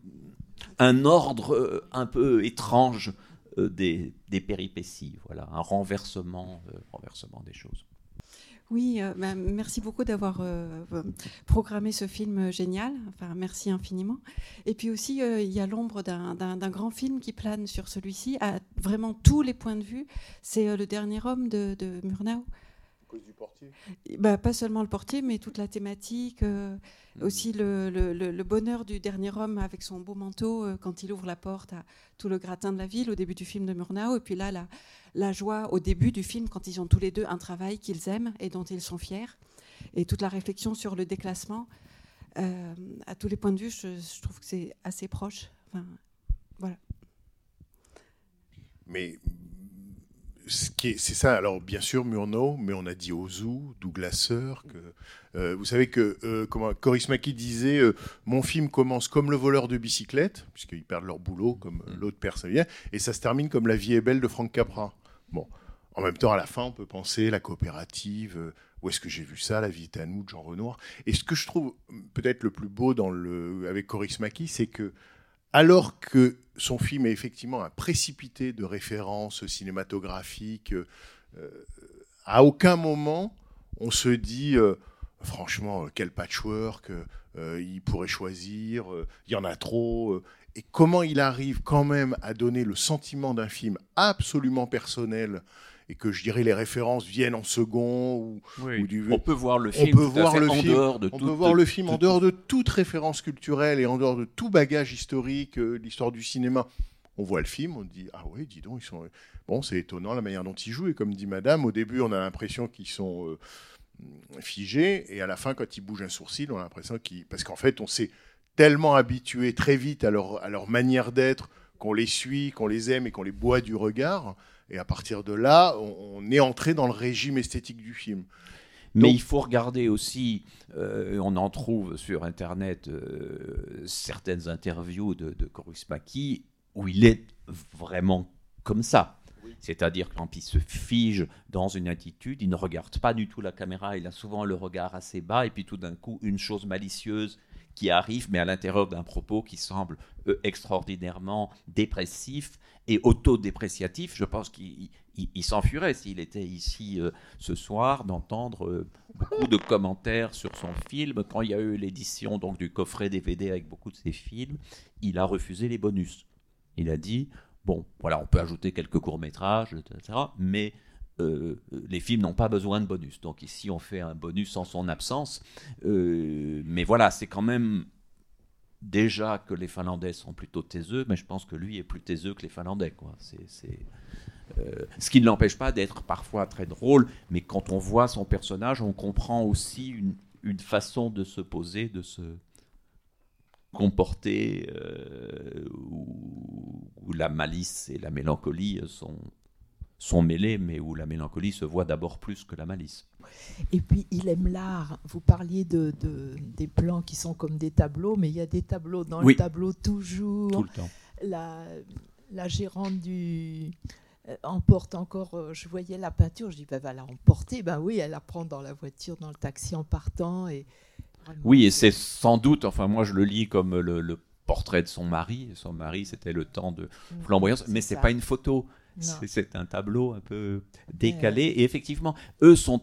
un ordre euh, un peu étrange euh, des, des péripéties, voilà, un renversement, renversement des choses. Oui, euh, bah, merci beaucoup d'avoir euh, programmé ce film génial. Enfin, merci infiniment. Et puis aussi, euh, il y a l'ombre d'un- grand film qui plane sur celui-ci, à vraiment tous les points de vue. C'est Le Dernier Homme de, de Murnau. Et, bah, pas seulement le portier, mais toute la thématique, euh, aussi le, le- le- le bonheur du dernier homme avec son beau manteau euh, quand il ouvre la porte à tout le gratin de la ville au début du film de Murnau, et puis là la, la joie au début du film quand ils ont tous les deux un travail qu'ils aiment et dont ils sont fiers, et toute la réflexion sur le déclassement. Euh, à tous les points de vue, je, je trouve que c'est assez proche. Enfin, voilà. Mais ce c'est ça. Alors, bien sûr, Murnau, mais on a dit Ozu, Douglas Sirk. que, euh, vous savez que euh, comment, Coris Maki disait euh, Mon film commence comme le voleur de bicyclette, puisqu'ils perdent leur boulot, comme euh, l'autre perd sa vie, et ça se termine comme La vie est belle de Frank Capra. Bon. En même temps, à la fin, on peut penser la coopérative. euh, où est-ce que j'ai vu ça La vie est à nous de Jean Renoir. Et ce que je trouve euh, peut-être le plus beau dans le, avec Coris Maki, c'est que alors que son film est effectivement un précipité de références cinématographiques, euh, euh, à aucun moment on se dit, euh, franchement, quel patchwork, il pourrait choisir, il y en a trop. et comment il arrive quand même à donner le sentiment d'un film absolument personnel et que je dirais les références viennent en second ou, ou du On peut voir le on film peut tout à voir fait le en film, dehors de on toute- peut voir le film en dehors de toute référence culturelle et en dehors de tout bagage historique, euh, l'histoire du cinéma. On voit le film, on dit ah oui, dis donc ils sont bon, c'est étonnant la manière dont ils jouent et comme dit Madame, au début on a l'impression qu'ils sont euh, figés et à la fin quand ils bougent un sourcil, on a l'impression qu'ils parce qu'en fait on s'est tellement habitué très vite à leur à leur manière d'être qu'on les suit, qu'on les aime et qu'on les boit du regard. Et à partir de là, on, on est entré dans le régime esthétique du film. Mais Donc- il faut regarder aussi, euh, on en trouve sur Internet euh, certaines interviews de, de Korusmaki où il est vraiment comme ça. C'est-à-dire que quand il se fige dans une attitude, il ne regarde pas du tout la caméra, il a souvent le regard assez bas, et puis tout d'un coup, une chose malicieuse qui arrive, mais à l'intérieur d'un propos qui semble euh, extraordinairement dépressif et autodépréciatif. Je pense qu'il il- il s'il était ici euh, ce soir d'entendre euh, beaucoup de commentaires sur son film. Quand il y a eu l'édition donc du coffret DVD avec beaucoup de ses films, il a refusé les bonus. Il a dit bon, voilà, on peut ajouter quelques courts métrages, etc. Mais euh, les films n'ont pas besoin de bonus. Donc ici, on fait un bonus en son absence. Euh, mais voilà, c'est quand même déjà que les Finlandais sont plutôt taiseux, mais je pense que lui est plus taiseux que les Finlandais. C'est, euh, ce qui ne l'empêche pas d'être parfois très drôle, mais quand on voit son personnage, on comprend aussi une, façon de se poser, de se comporter, où la malice et la mélancolie sont, sont mêlées, mais où la mélancolie se voit d'abord plus que la malice. Et puis, il aime l'art. Vous parliez de, de- des plans qui sont comme des tableaux, mais il y a des tableaux dans Oui. le tableau toujours. Tout le temps. La, la gérante du euh, emporte encore. euh, je voyais la peinture, je dis, ben, va la emporter. Ben oui, elle la prend dans la voiture, dans le taxi en partant. Et Oui, et c'est sans doute, enfin moi je le lis comme le, le portrait de son mari. Son mari, c'était le temps de Mm, flamboyance, mais c'est pas une photo. C'est un tableau un peu décalé. Et effectivement, eux sont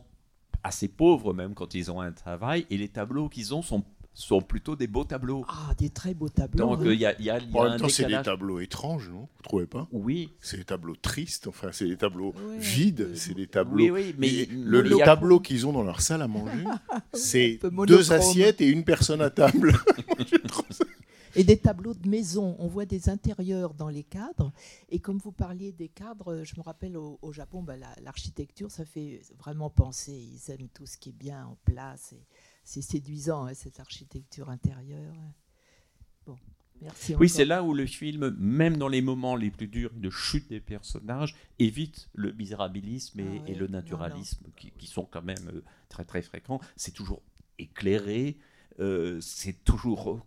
assez pauvres même quand ils ont un travail, et les tableaux qu'ils ont sont, sont plutôt des beaux tableaux. Ah, des très beaux tableaux. Donc hein. euh, il y a, y a- y a En un même temps, c'est des tableaux étranges, non? Vous trouvez pas? Oui. C'est des tableaux tristes, enfin, c'est des tableaux Ouais. vides, c'est des tableaux. Oui, oui, mais Et le, mais le il y a- tableau qu'ils ont dans leur salle à manger, *laughs* c'est deux assiettes et une personne à table. *laughs* Je trouve ça- Et des tableaux de maison, on voit des intérieurs dans les cadres. Et comme vous parliez des cadres, je me rappelle au, au Japon, bah, la- l'architecture, ça fait vraiment penser. Ils aiment tout ce qui est bien en place. C'est séduisant, hein, cette architecture intérieure. Bon, merci. Oui, c'est là où le film, même dans les moments les plus durs de chute des personnages, évite le misérabilisme et, Ah ouais, et le non, naturalisme Qui, qui sont quand même euh, très très fréquents. C'est toujours éclairé, euh, c'est toujours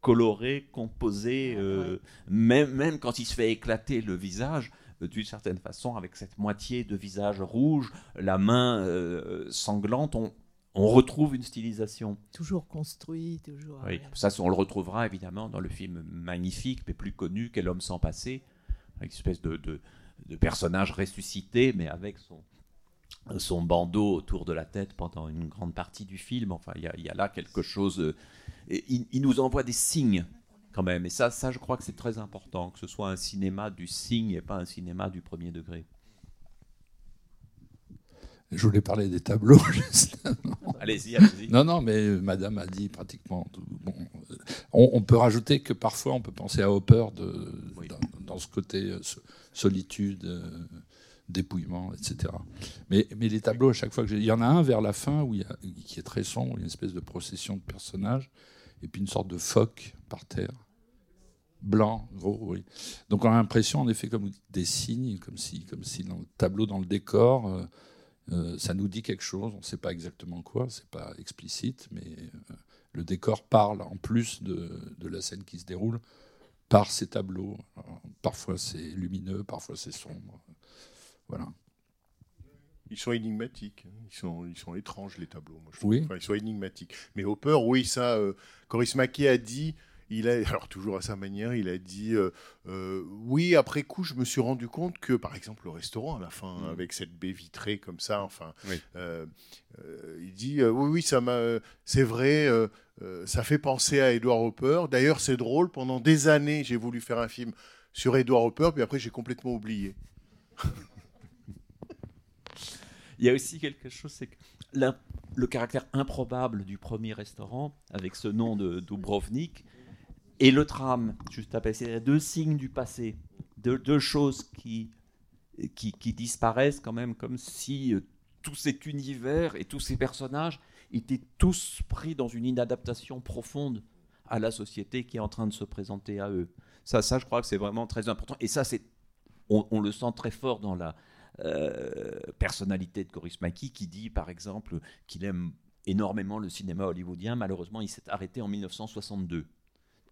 coloré, composé, Ah euh, même, même quand il se fait éclater le visage. euh, D'une certaine façon, avec cette moitié de visage rouge, la main euh, sanglante, on, on retrouve une stylisation. Toujours construit, toujours. Oui, ça, on le retrouvera évidemment dans le film magnifique, mais plus connu qu'est L'homme sans passé, avec une espèce de, de, de personnage ressuscité, mais avec son, son bandeau autour de la tête pendant une grande partie du film. Enfin, il y a, il y a là quelque chose. Et il, il nous envoie des signes quand même. Et ça, ça, je crois que c'est très important, que ce soit un cinéma du signe et pas un cinéma du premier degré. Je voulais parler des tableaux, *laughs* justement. Allez-y, allez-y. Non, non, mais euh, Madame a dit pratiquement tout. Bon, euh, on, on peut rajouter que parfois on peut penser à Hopper de, dans, dans ce côté euh, so- solitude, dépouillement, etc. Mais, mais les tableaux, à chaque fois que j'ai. Il y en a un vers la fin où il y a, qui est très sombre, une espèce de procession de personnages, et puis une sorte de phoque par terre. Blanc, gros, oui. Donc on a l'impression, en effet, comme des signes, comme si, comme si dans le tableau, dans le décor, euh, euh, ça nous dit quelque chose, on ne sait pas exactement quoi, c'est pas explicite, mais euh, le décor parle en plus de, de la scène qui se déroule par ces tableaux. Parfois c'est lumineux, parfois c'est sombre. Voilà. Ils sont énigmatiques, hein. ils sont, ils sont étranges les tableaux. Moi, je. Oui. Enfin, ils sont énigmatiques. Mais Hopper, oui, ça, euh, Coris Maki a dit, il a, *laughs* alors toujours à sa manière, il a dit euh, euh, oui. Après coup, je me suis rendu compte que, par exemple, le restaurant à la fin, Mm. avec cette baie vitrée comme ça, enfin, Oui. euh, il dit oui, oui, ça m'a, c'est vrai, ça fait penser à Edward Hopper. D'ailleurs, c'est drôle. Pendant des années, j'ai voulu faire un film sur Edward Hopper, puis après, j'ai complètement oublié. *laughs* Il y a aussi quelque chose, c'est que le caractère improbable du premier restaurant, avec ce nom de Dubrovnik, et le tram, juste après, c'est deux signes du passé, deux, choses qui, qui, disparaissent quand même, comme si euh, tout cet univers et tous ces personnages étaient tous pris dans une inadaptation profonde à la société qui est en train de se présenter à eux. Ça, ça je crois que c'est vraiment très important. Et ça, c'est, on le sent très fort dans la euh, personnalité de Coris Maki, qui dit, par exemple, qu'il aime énormément le cinéma hollywoodien. Malheureusement, il s'est arrêté en 1962.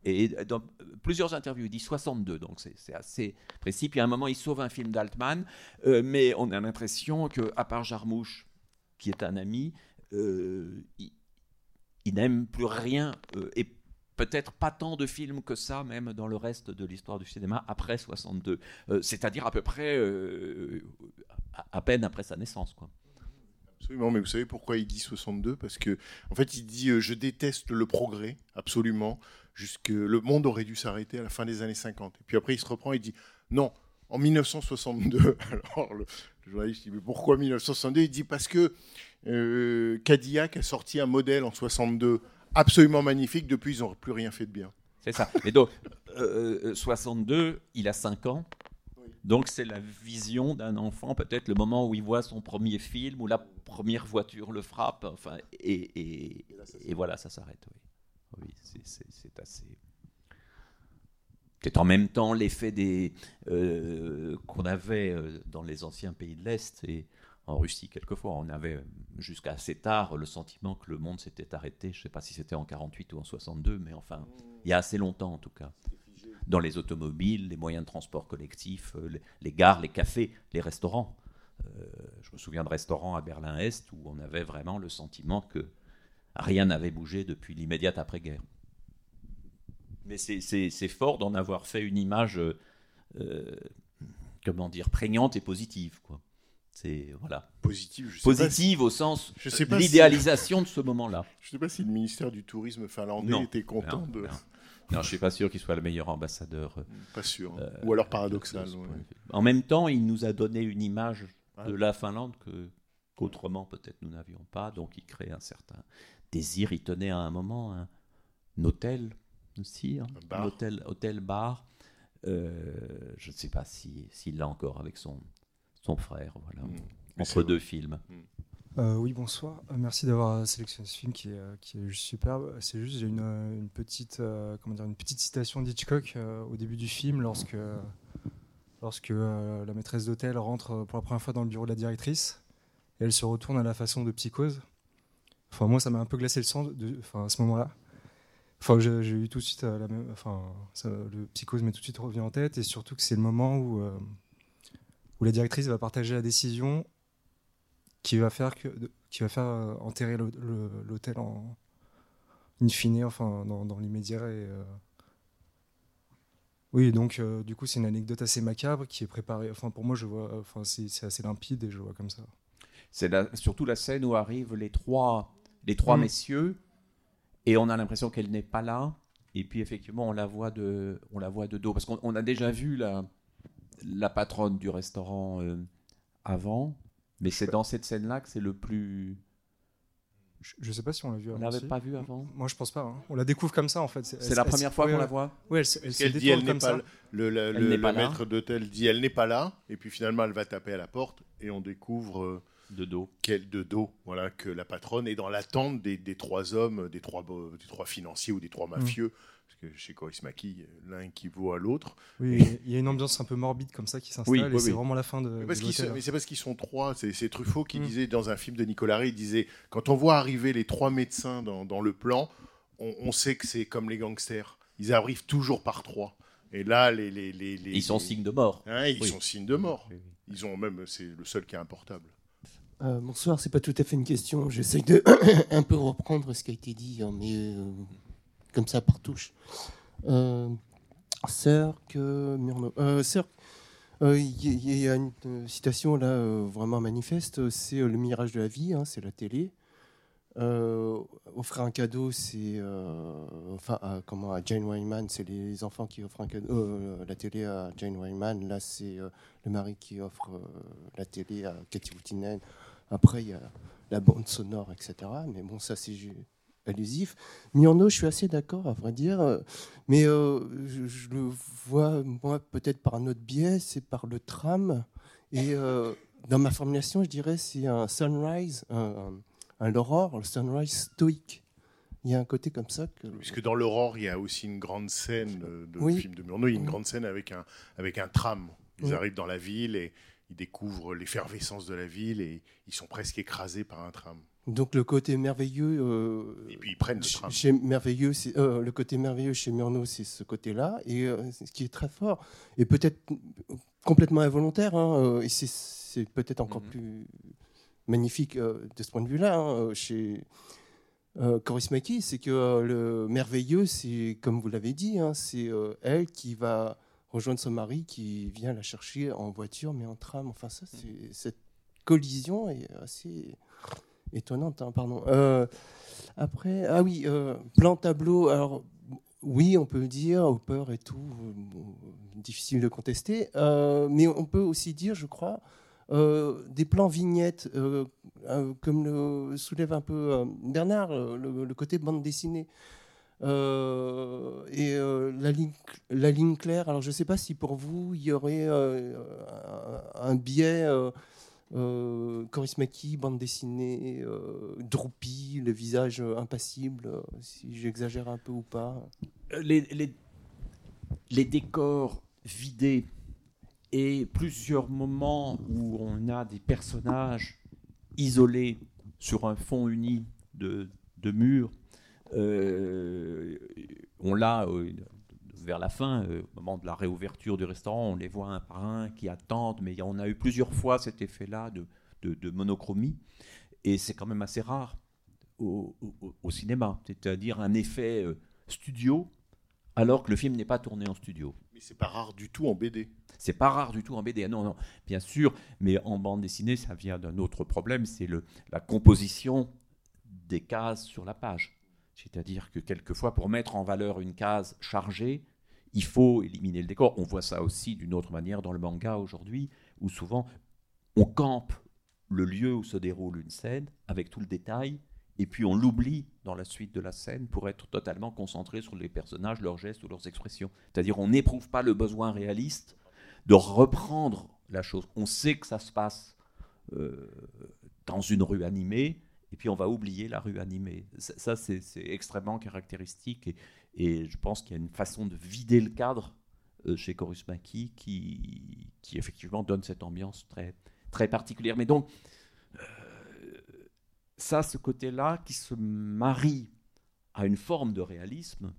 Et dans plusieurs interviews, il dit 62, donc c'est assez précis. Puis à un moment, il sauve un film d'Altman, euh, mais on a l'impression que, à part Jarmouche, qui est un ami, euh, il, il n'aime plus rien euh, et peut-être pas tant de films que ça, même dans le reste de l'histoire du cinéma après 62. Euh, C'est-à-dire à peu près euh, à, peine après sa naissance, quoi. Absolument, mais vous savez pourquoi il dit 62 Parce que, en fait, il dit euh, Je déteste le progrès, absolument, jusque le monde aurait dû s'arrêter à la fin des années 50. Et puis après, il se reprend et dit Non, en 1962. *laughs* Alors, le, le journaliste dit Mais pourquoi 1962 Il dit Parce que Cadillac a sorti un modèle en 62 absolument magnifique, depuis, ils n'ont plus rien fait de bien. C'est ça. Et donc, euh, euh, 62, il a 5 ans. Donc, c'est la vision d'un enfant, peut-être le moment où il voit son premier film, où la première voiture le frappe. Enfin, et, et, et voilà, ça s'arrête. Oui, oui c'est- assez. C'est en même temps l'effet des euh, qu'on avait euh, dans les anciens pays de l'Est et en Russie quelquefois. On avait jusqu'à assez tard le sentiment que le monde s'était arrêté. Je ne sais pas si c'était en 48 ou en 62, mais enfin, il y a assez longtemps en tout cas. Dans les automobiles, les moyens de transport collectif, euh, les, les gares, les cafés, les restaurants. Euh, je me souviens de restaurants à Berlin-Est où on avait vraiment le sentiment que rien n'avait bougé depuis l'immédiate après-guerre. Mais c'est- fort d'en avoir fait une image, euh, comment dire, prégnante et positive. Quoi. C'est voilà. Positive, je sais Positive pas si- au sens je sais pas de si- l'idéalisation de ce moment-là. Je ne sais pas si le ministère du Tourisme finlandais Non, était content non, de. non. *laughs* Non, je suis pas sûr qu'il soit le meilleur ambassadeur. euh, Pas sûr. euh, Ou alors paradoxal. ouais. En même temps, il nous a donné une image de la Finlande que qu'autrement peut-être nous n'avions pas. Donc, il crée un certain désir. Il tenait à un moment un, hôtel aussi, hein, bar. hôtel, hôtel bar. Euh, je ne sais pas si s'il l'a encore avec son son frère. Voilà, Mm. Mais entre deux vrai. films. Euh, oui, bonsoir. Euh, merci d'avoir euh, sélectionné ce film qui est, qui est juste superbe. C'est juste, j'ai une, une petite, euh, comment dire, une petite citation d'Hitchcock euh, au début du film lorsque, lorsque euh, la maîtresse d'hôtel rentre pour la première fois dans le bureau de la directrice et elle se retourne à la façon de Psychose. Enfin, moi, ça m'a un peu glacé le sang de, enfin, à ce moment-là. Enfin, j'ai j'ai eu tout de suite euh, la même, enfin, ça- le Psychose m'est tout de suite revenu en tête et surtout que c'est le moment où, euh, où la directrice va partager la décision qui va faire que qui va faire euh, enterrer l'hôtel en in fine enfin dans, dans l'immédiat euh, oui donc euh, du coup c'est une anecdote assez macabre qui est préparée enfin pour moi je vois enfin c'est assez limpide et je vois comme ça C'est surtout la scène où arrivent les trois, les trois Mm. messieurs et on a l'impression qu'elle n'est pas là. Et puis effectivement, on la voit de, on la voit de dos parce qu'on on a déjà vu la, la patronne du restaurant euh, avant, mais c'est dans cette scène-là que c'est le plus. je, je sais pas si on l'a vu On avant l'avait aussi. pas vu avant? Moi je pense pas hein. on la découvre comme ça en fait C'est la première fois qu'on la voit? Oui elle, se- elle se qu'elle dit elle n'est comme pas le, le- Elle le- n'est le pas là. maître d'hôtel dit elle n'est pas là et puis finalement elle va taper à la porte et on découvre euh, de dos qu'elle de dos voilà que la patronne est dans l'attente des, des trois hommes des trois bo- des trois financiers ou des trois mafieux parce que chez Coris Maki l'un équivaut à l'autre oui il y a une ambiance un peu morbide comme ça qui s'installe Oui, et oui, c'est oui. vraiment la fin de, Mais parce c'est parce qu'ils sont trois. C'est Truffaut qui Mm. disait dans un film de Nicolas Ray, il disait quand on voit arriver les trois médecins dans, dans le plan, on, on sait que c'est comme les gangsters. Ils arrivent toujours par trois. Et là, les, les, les, les- Ils sont les- signes de mort. Hein, ils Oui. sont signes de mort. Ils ont même, c'est le seul qui est importable. Euh, bonsoir, c'est pas tout à fait une question. J'essaie de *coughs* un peu reprendre ce qui a été dit, hein, mais euh, comme ça par touche. Euh, euh. Euh, Il y, a une citation là vraiment manifeste, c'est le mirage de la vie, hein, c'est la télé. Offrir un cadeau, c'est enfin comment à Jane Wyman, c'est les enfants qui offrent un cadeau, la télé à Jane Wyman. Là, c'est le mari qui offre la télé à Cathy Woutinen. Après, il y a la bande sonore, etc. Mais bon, ça c'est allusif. Murnau, je suis assez d'accord, à vrai dire. Mais euh, je, je le vois, moi, peut-être par un autre biais, c'est par le tram. Et euh, dans ma formulation, je dirais c'est un sunrise, un, un- un l'aurore, le sunrise stoïque. Il y a un côté comme ça que. Puisque dans l'Aurore, il y a aussi une grande scène euh, de Oui. film de Murnau, il y a une grande scène avec un, avec un tram. Ils Oui. arrivent dans la ville et ils découvrent l'effervescence de la ville et ils sont presque écrasés par un tram. Donc le côté merveilleux. euh, Et puis ils prennent le tram. Chez merveilleux, euh, le côté merveilleux chez Murnau, c'est ce côté-là, et euh, ce qui est très fort, et peut-être complètement involontaire. hein, et c'est- peut-être encore plus magnifique de ce point de vue-là hein, chez Coris Maki, c'est que le merveilleux, c'est comme vous l'avez dit, hein, c'est elle qui va rejoindre son mari qui vient la chercher en voiture, mais en tram. Enfin ça, c'est cette collision est assez étonnante, hein, pardon. Euh, après, ah oui, euh, plan tableau. Alors, oui, on peut dire, Hopper et tout, euh, difficile de contester. Euh, mais on peut aussi dire, je crois, des plans vignettes, comme le soulève un peu Bernard, le côté bande dessinée. Euh, et euh, la, ligne, la ligne claire, alors je ne sais pas si pour vous, il y aurait euh, un, biais. Coris Maki, bande dessinée, Droopy, le visage impassible, si j'exagère un peu ou pas. Les, décors vidés et plusieurs moments où on a des personnages isolés sur un fond uni de, de murs, on l'a euh, vers la fin, euh, au moment de la réouverture du restaurant, on les voit un par un qui attendent, mais on a eu plusieurs fois cet effet-là de, de- de monochromie, et c'est quand même assez rare au, au- au cinéma, c'est-à-dire un effet euh, studio alors que le film n'est pas tourné en studio. Mais c'est pas rare du tout en BD. C'est pas rare du tout en BD. Ah Non, non, bien sûr, mais en bande dessinée, ça vient d'un autre problème, c'est la composition des cases sur la page. C'est-à-dire que quelquefois, pour mettre en valeur une case chargée, il faut éliminer le décor. On voit ça aussi d'une autre manière dans le manga aujourd'hui, où souvent on campe le lieu où se déroule une scène avec tout le détail, et puis on l'oublie dans la suite de la scène pour être totalement concentré sur les personnages, leurs gestes ou leurs expressions. C'est-à-dire on n'éprouve pas le besoin réaliste de reprendre la chose. On sait que ça se passe euh, dans une rue animée, et puis on va oublier la rue animée. Ça, c'est extrêmement caractéristique, et, je pense qu'il y a une façon de vider le cadre euh, chez Chorus Maki qui, effectivement donne cette ambiance très, très particulière. Mais donc, euh, ça, ce côté-là qui se marie à une forme de réalisme,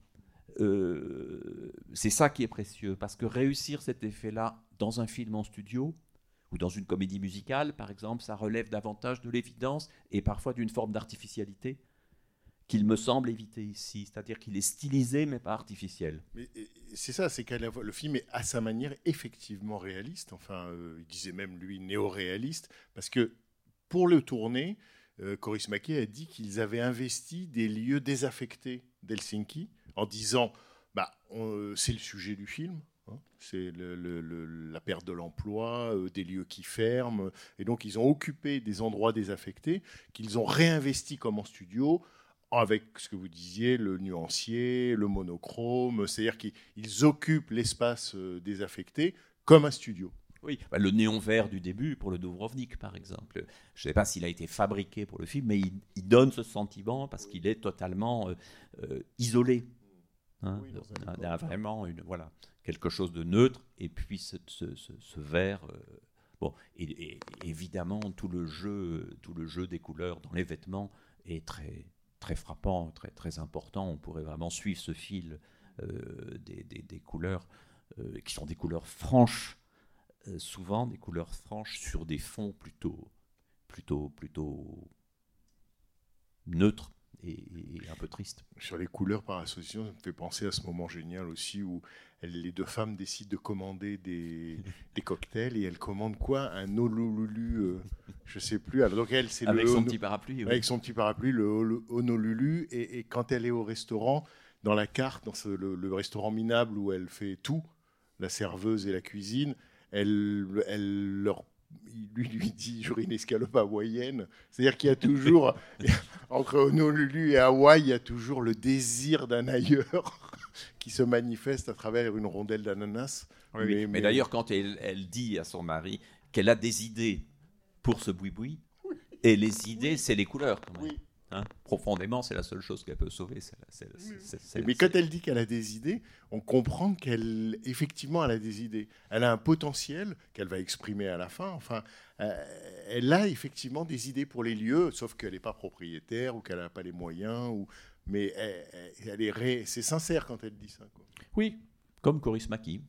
euh, c'est ça qui est précieux, parce que réussir cet effet-là dans un film en studio, ou dans une comédie musicale, par exemple, ça relève davantage de l'évidence et parfois d'une forme d'artificialité qu'il me semble éviter ici. C'est-à-dire qu'il est stylisé, mais pas artificiel. Mais c'est ça, c'est que le film est à sa manière effectivement réaliste. Enfin, euh, il disait même lui néo-réaliste, parce que pour le tourner, euh, Coris Maki a dit qu'ils avaient investi des lieux désaffectés d'Helsinki en disant, bah, euh, c'est le sujet du film. Hein. C'est le- le- le- la perte de l'emploi, euh, des lieux qui ferment. Et donc, ils ont occupé des endroits désaffectés qu'ils ont réinvestis comme en studio avec ce que vous disiez, le nuancier, le monochrome, c'est-à-dire qu'ils ils occupent l'espace euh, désaffecté comme un studio. Oui, bah, le néon vert du début pour le Dubrovnik, par exemple. Je ne sais pas s'il a été fabriqué pour le film, mais il, il donne ce sentiment parce qu'il est totalement euh, euh, isolé. Hein, on a vraiment une, voilà, quelque chose de neutre, et puis ce, vert. euh, bon, et, évidemment, tout le, jeu, tout le jeu des couleurs dans les vêtements est très, très frappant, très, très important. On pourrait vraiment suivre ce fil euh, des, des- couleurs euh, qui sont des couleurs franches souvent des couleurs franches sur des fonds plutôt, plutôt, plutôt neutres, et, et un peu triste. Sur les couleurs par association, ça me fait penser à ce moment génial aussi où les deux femmes décident de commander des, *laughs* des cocktails et elles commandent quoi? Un Honolulu, euh, je sais plus. Alors donc elle, c'est Avec le son petit parapluie, oui. Avec son petit parapluie, le Honolulu. Et, et quand elle est au restaurant, dans la carte, dans ce- le, le restaurant minable où elle fait tout, la serveuse et la cuisine, elle, elle leur lui, lui dit j'aurai une escalope hawaïenne. C'est-à-dire qu'il y a toujours, *laughs* entre Honolulu et Hawaï, il y a toujours le désir d'un ailleurs *laughs* qui se manifeste à travers une rondelle d'ananas. Oui. Mais, d'ailleurs, quand elle, elle dit à son mari qu'elle a des idées pour ce boui-boui, et les idées, c'est les couleurs. Quand même. Hein, profondément, c'est la seule chose qu'elle peut sauver. c'est la- c'est- c'est- c'est- Mais quand elle dit qu'elle a des idées, on comprend qu'elle, effectivement, elle a des idées. Elle a un potentiel qu'elle va exprimer à la fin. Enfin, euh, elle a effectivement des idées pour les lieux, sauf qu'elle n'est pas propriétaire ou qu'elle n'a pas les moyens. Ou... Mais elle, elle- elle est ré- c'est sincère quand elle dit ça. quoi. Oui, comme Coris Maki,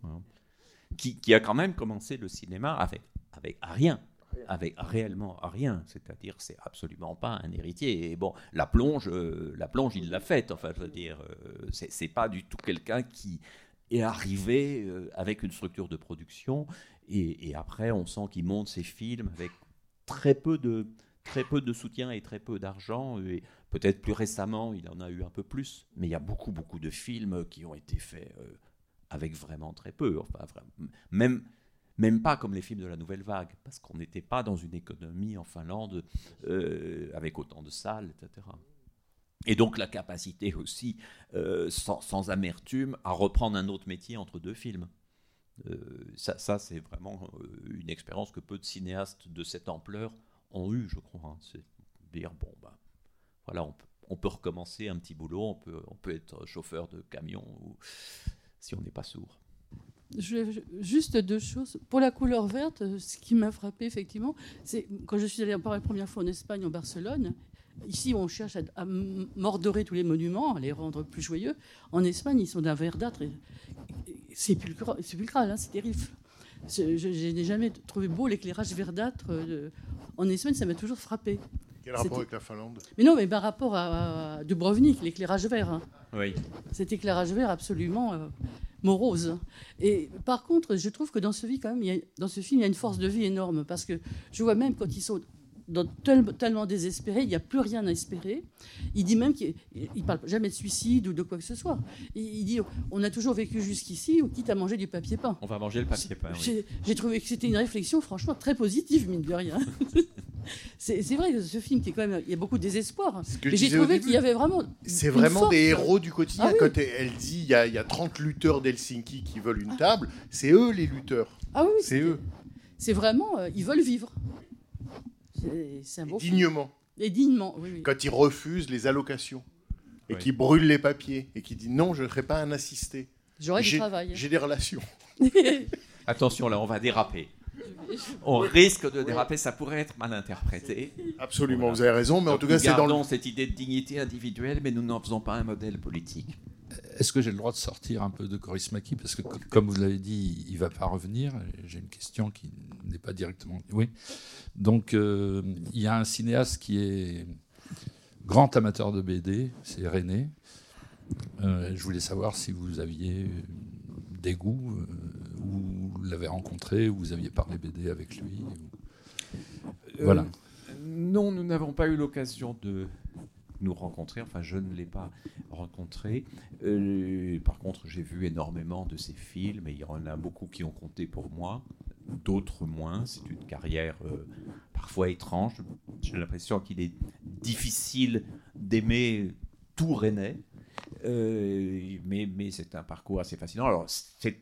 Voilà. *laughs* qui, qui a quand même commencé le cinéma avec, avec à rien. Avec réellement rien, c'est-à-dire c'est absolument pas un héritier. Et bon, la plonge, euh, la plonge, il l'a faite. Enfin, je veux dire, euh, c'est pas du tout quelqu'un qui est arrivé euh, avec une structure de production. Et, après on sent qu'il monte ses films avec très peu de très peu de soutien et très peu d'argent. Et peut-être plus récemment il en a eu un peu plus. Mais il y a beaucoup beaucoup de films qui ont été faits avec vraiment très peu. Même même pas comme les films de la nouvelle vague parce qu'on n'était pas dans une économie en Finlande euh, avec autant de salles etc et donc la capacité aussi, euh, sans, sans amertume, à reprendre un autre métier entre deux films. Euh, ça, ça c'est vraiment une expérience que peu de cinéastes de cette ampleur ont eu, je crois. hein. C'est dire, bon, ben, voilà, on, peut- recommencer un petit boulot, on peut, on peut être chauffeur de camion si on n'est pas sourd. Je- juste deux choses. Pour la couleur verte, ce qui m'a frappé effectivement, c'est quand je suis allée pour la première fois en Espagne, en Barcelone. Ici, on cherche à, mordorer tous les monuments, à les rendre plus joyeux. En Espagne, ils sont d'un verdâtre sépulcral, sépulcral hein, c'est terrible. Je, n'ai jamais trouvé beau l'éclairage verdâtre. euh, de- En Espagne, ça m'a toujours frappé. Quel rapport avec la Finlande? Mais non, mais par rapport à, à Dubrovnik, l'éclairage vert. hein Oui. cet éclairage vert absolument euh, morose. Et par contre, je trouve que dans ce, vie, quand même, dans ce film, il y a une force de vie énorme parce que je vois même quand ils sont dans tel- tellement désespérés, il n'y a plus rien à espérer. Il dit même qu'il ne parle jamais de suicide ou de quoi que ce soit. Il, il dit on a toujours vécu jusqu'ici, ou quitte à manger du papier peint. On va manger le papier peint. oui. J'ai trouvé que c'était une réflexion franchement très positive, mine de rien. *laughs* C'est vrai que ce film qui est quand même, il y a beaucoup de désespoir. Mais j'ai trouvé qu'il y avait vraiment. C'est vraiment force. des héros du quotidien. Ah oui. Quand elle, dit il y, a, il y a 30 lutteurs d'Helsinki qui veulent une table, c'est eux les lutteurs. Ah oui, oui, c'est eux. C'est vraiment, euh, ils veulent vivre. C'est- C'est un beau film. Dignement. Et dignement, oui, oui. Quand ils refusent les allocations et Oui. qui brûlent les papiers et qui dit non, je ne serai pas un assisté. J'aurai du J'ai- travail. J'ai des relations. *laughs* Attention, là, on va déraper. On risque de déraper, ça pourrait être mal interprété. Absolument, vous avez raison, mais en tout cas, c'est dans le- cette idée de dignité individuelle, mais nous n'en faisons pas un modèle politique. Est-ce que j'ai le droit de sortir un peu de Coris Maki Parce que, co- comme vous l'avez dit, il ne va pas revenir. J'ai une question qui n'est pas directement. Oui. Donc, euh, il y a un cinéaste qui est grand amateur de BD, c'est René. Euh, je voulais savoir si vous aviez des goûts, euh, ou vous l'avez rencontré, ou vous aviez parlé BD avec lui. ou- Voilà. Euh, non, nous n'avons pas eu l'occasion de nous rencontrer. Enfin, je ne l'ai pas rencontré. Euh, par contre, j'ai vu énormément de ses films et il y en a beaucoup qui ont compté pour moi, d'autres moins. C'est une carrière euh, parfois étrange. J'ai l'impression qu'il est difficile d'aimer tout René. Euh, mais mais c'est un parcours assez fascinant. Alors, c'est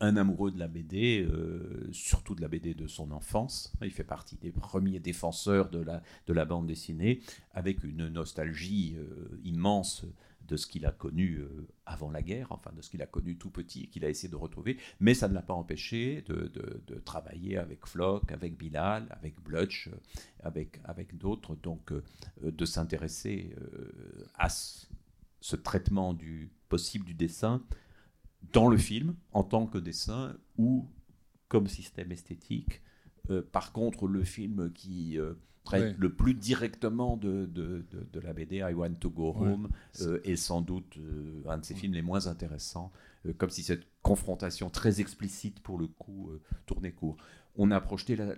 un amoureux de la BD, euh, surtout de la BD de son enfance. Il fait partie des premiers défenseurs de la, de la bande dessinée, avec une nostalgie euh, immense de ce qu'il a connu euh, avant la guerre, enfin de ce qu'il a connu tout petit et qu'il a essayé de retrouver. Mais ça ne l'a pas empêché de, de- de travailler avec Flock, avec Bilal, avec Blutch, avec, avec d'autres, donc de s'intéresser à ce, ce traitement du possible du dessin dans le film en tant que dessin ou comme système esthétique Euh, par contre, le film qui euh, traite le plus directement de, de, de- de la BD, I Want to Go. Home, euh, est sans doute un de ses films les moins intéressants, comme si cette confrontation très explicite, pour le coup, tournait court. On a projeté la,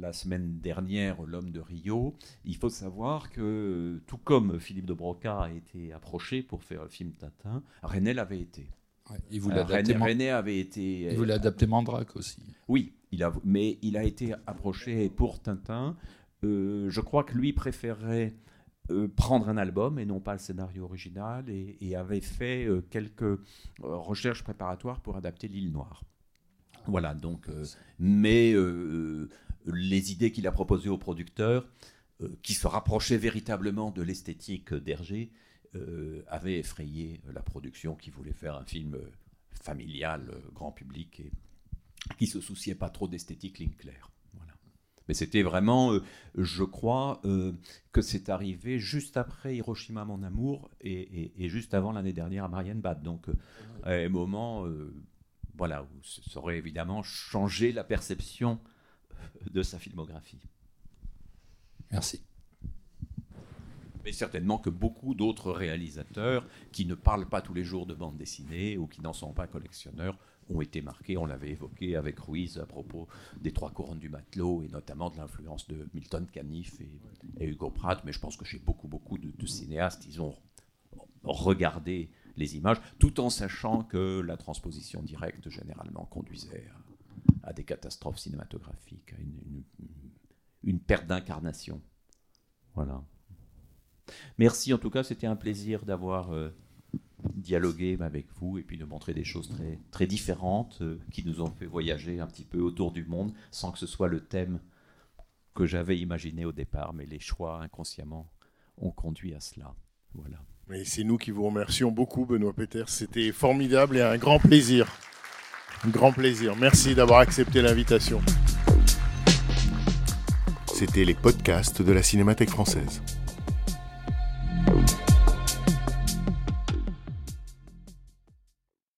la semaine dernière L'homme de Rio. Il faut savoir que, tout comme Philippe de Broca a été approché pour faire le film Tintin, René l'avait été. Ouais, il voulait Euh, adapter René, avait été. Il voulait adapter Mandrake aussi. Oui, il a, mais il a été approché pour Tintin. Euh, je crois que lui préférait euh, prendre un album et non pas le scénario original et, et avait fait euh, quelques euh, recherches préparatoires pour adapter L'île Noire. Voilà, donc, euh, mais euh, les idées qu'il a proposées au producteur, euh, qui se rapprochaient véritablement de l'esthétique d'Hergé, euh, avaient effrayé la production qui voulait faire un film euh, familial, euh, grand public, et qui se souciait pas trop d'esthétique. Voilà. Mais c'était vraiment, je crois, que c'est arrivé juste après Hiroshima, mon amour, et, juste avant l'année dernière à Marienbad. Donc, à un moment, voilà, où ça aurait évidemment changé la perception de sa filmographie. Merci. Mais certainement que beaucoup d'autres réalisateurs qui ne parlent pas tous les jours de bande dessinée ou qui n'en sont pas collectionneurs ont été marqués. On l'avait évoqué avec Ruiz à propos des Trois Couronnes du Matelot et notamment de l'influence de Milton Caniff et, Hugo Pratt. Mais je pense que chez beaucoup, beaucoup de, cinéastes, ils ont regardé les images tout en sachant que la transposition directe généralement conduisait à, des catastrophes cinématographiques, à une, une- une perte d'incarnation. Voilà. Merci en tout cas, c'était un plaisir d'avoir euh, dialogué avec vous et puis de montrer des choses très, très différentes euh, qui nous ont fait voyager un petit peu autour du monde sans que ce soit le thème que j'avais imaginé au départ, mais les choix inconsciemment ont conduit à cela. Voilà. Mais c'est nous qui vous remercions beaucoup, Benoît Peters. C'était formidable et un grand plaisir. Un grand plaisir. Merci d'avoir accepté l'invitation. C'était les podcasts de la Cinémathèque française.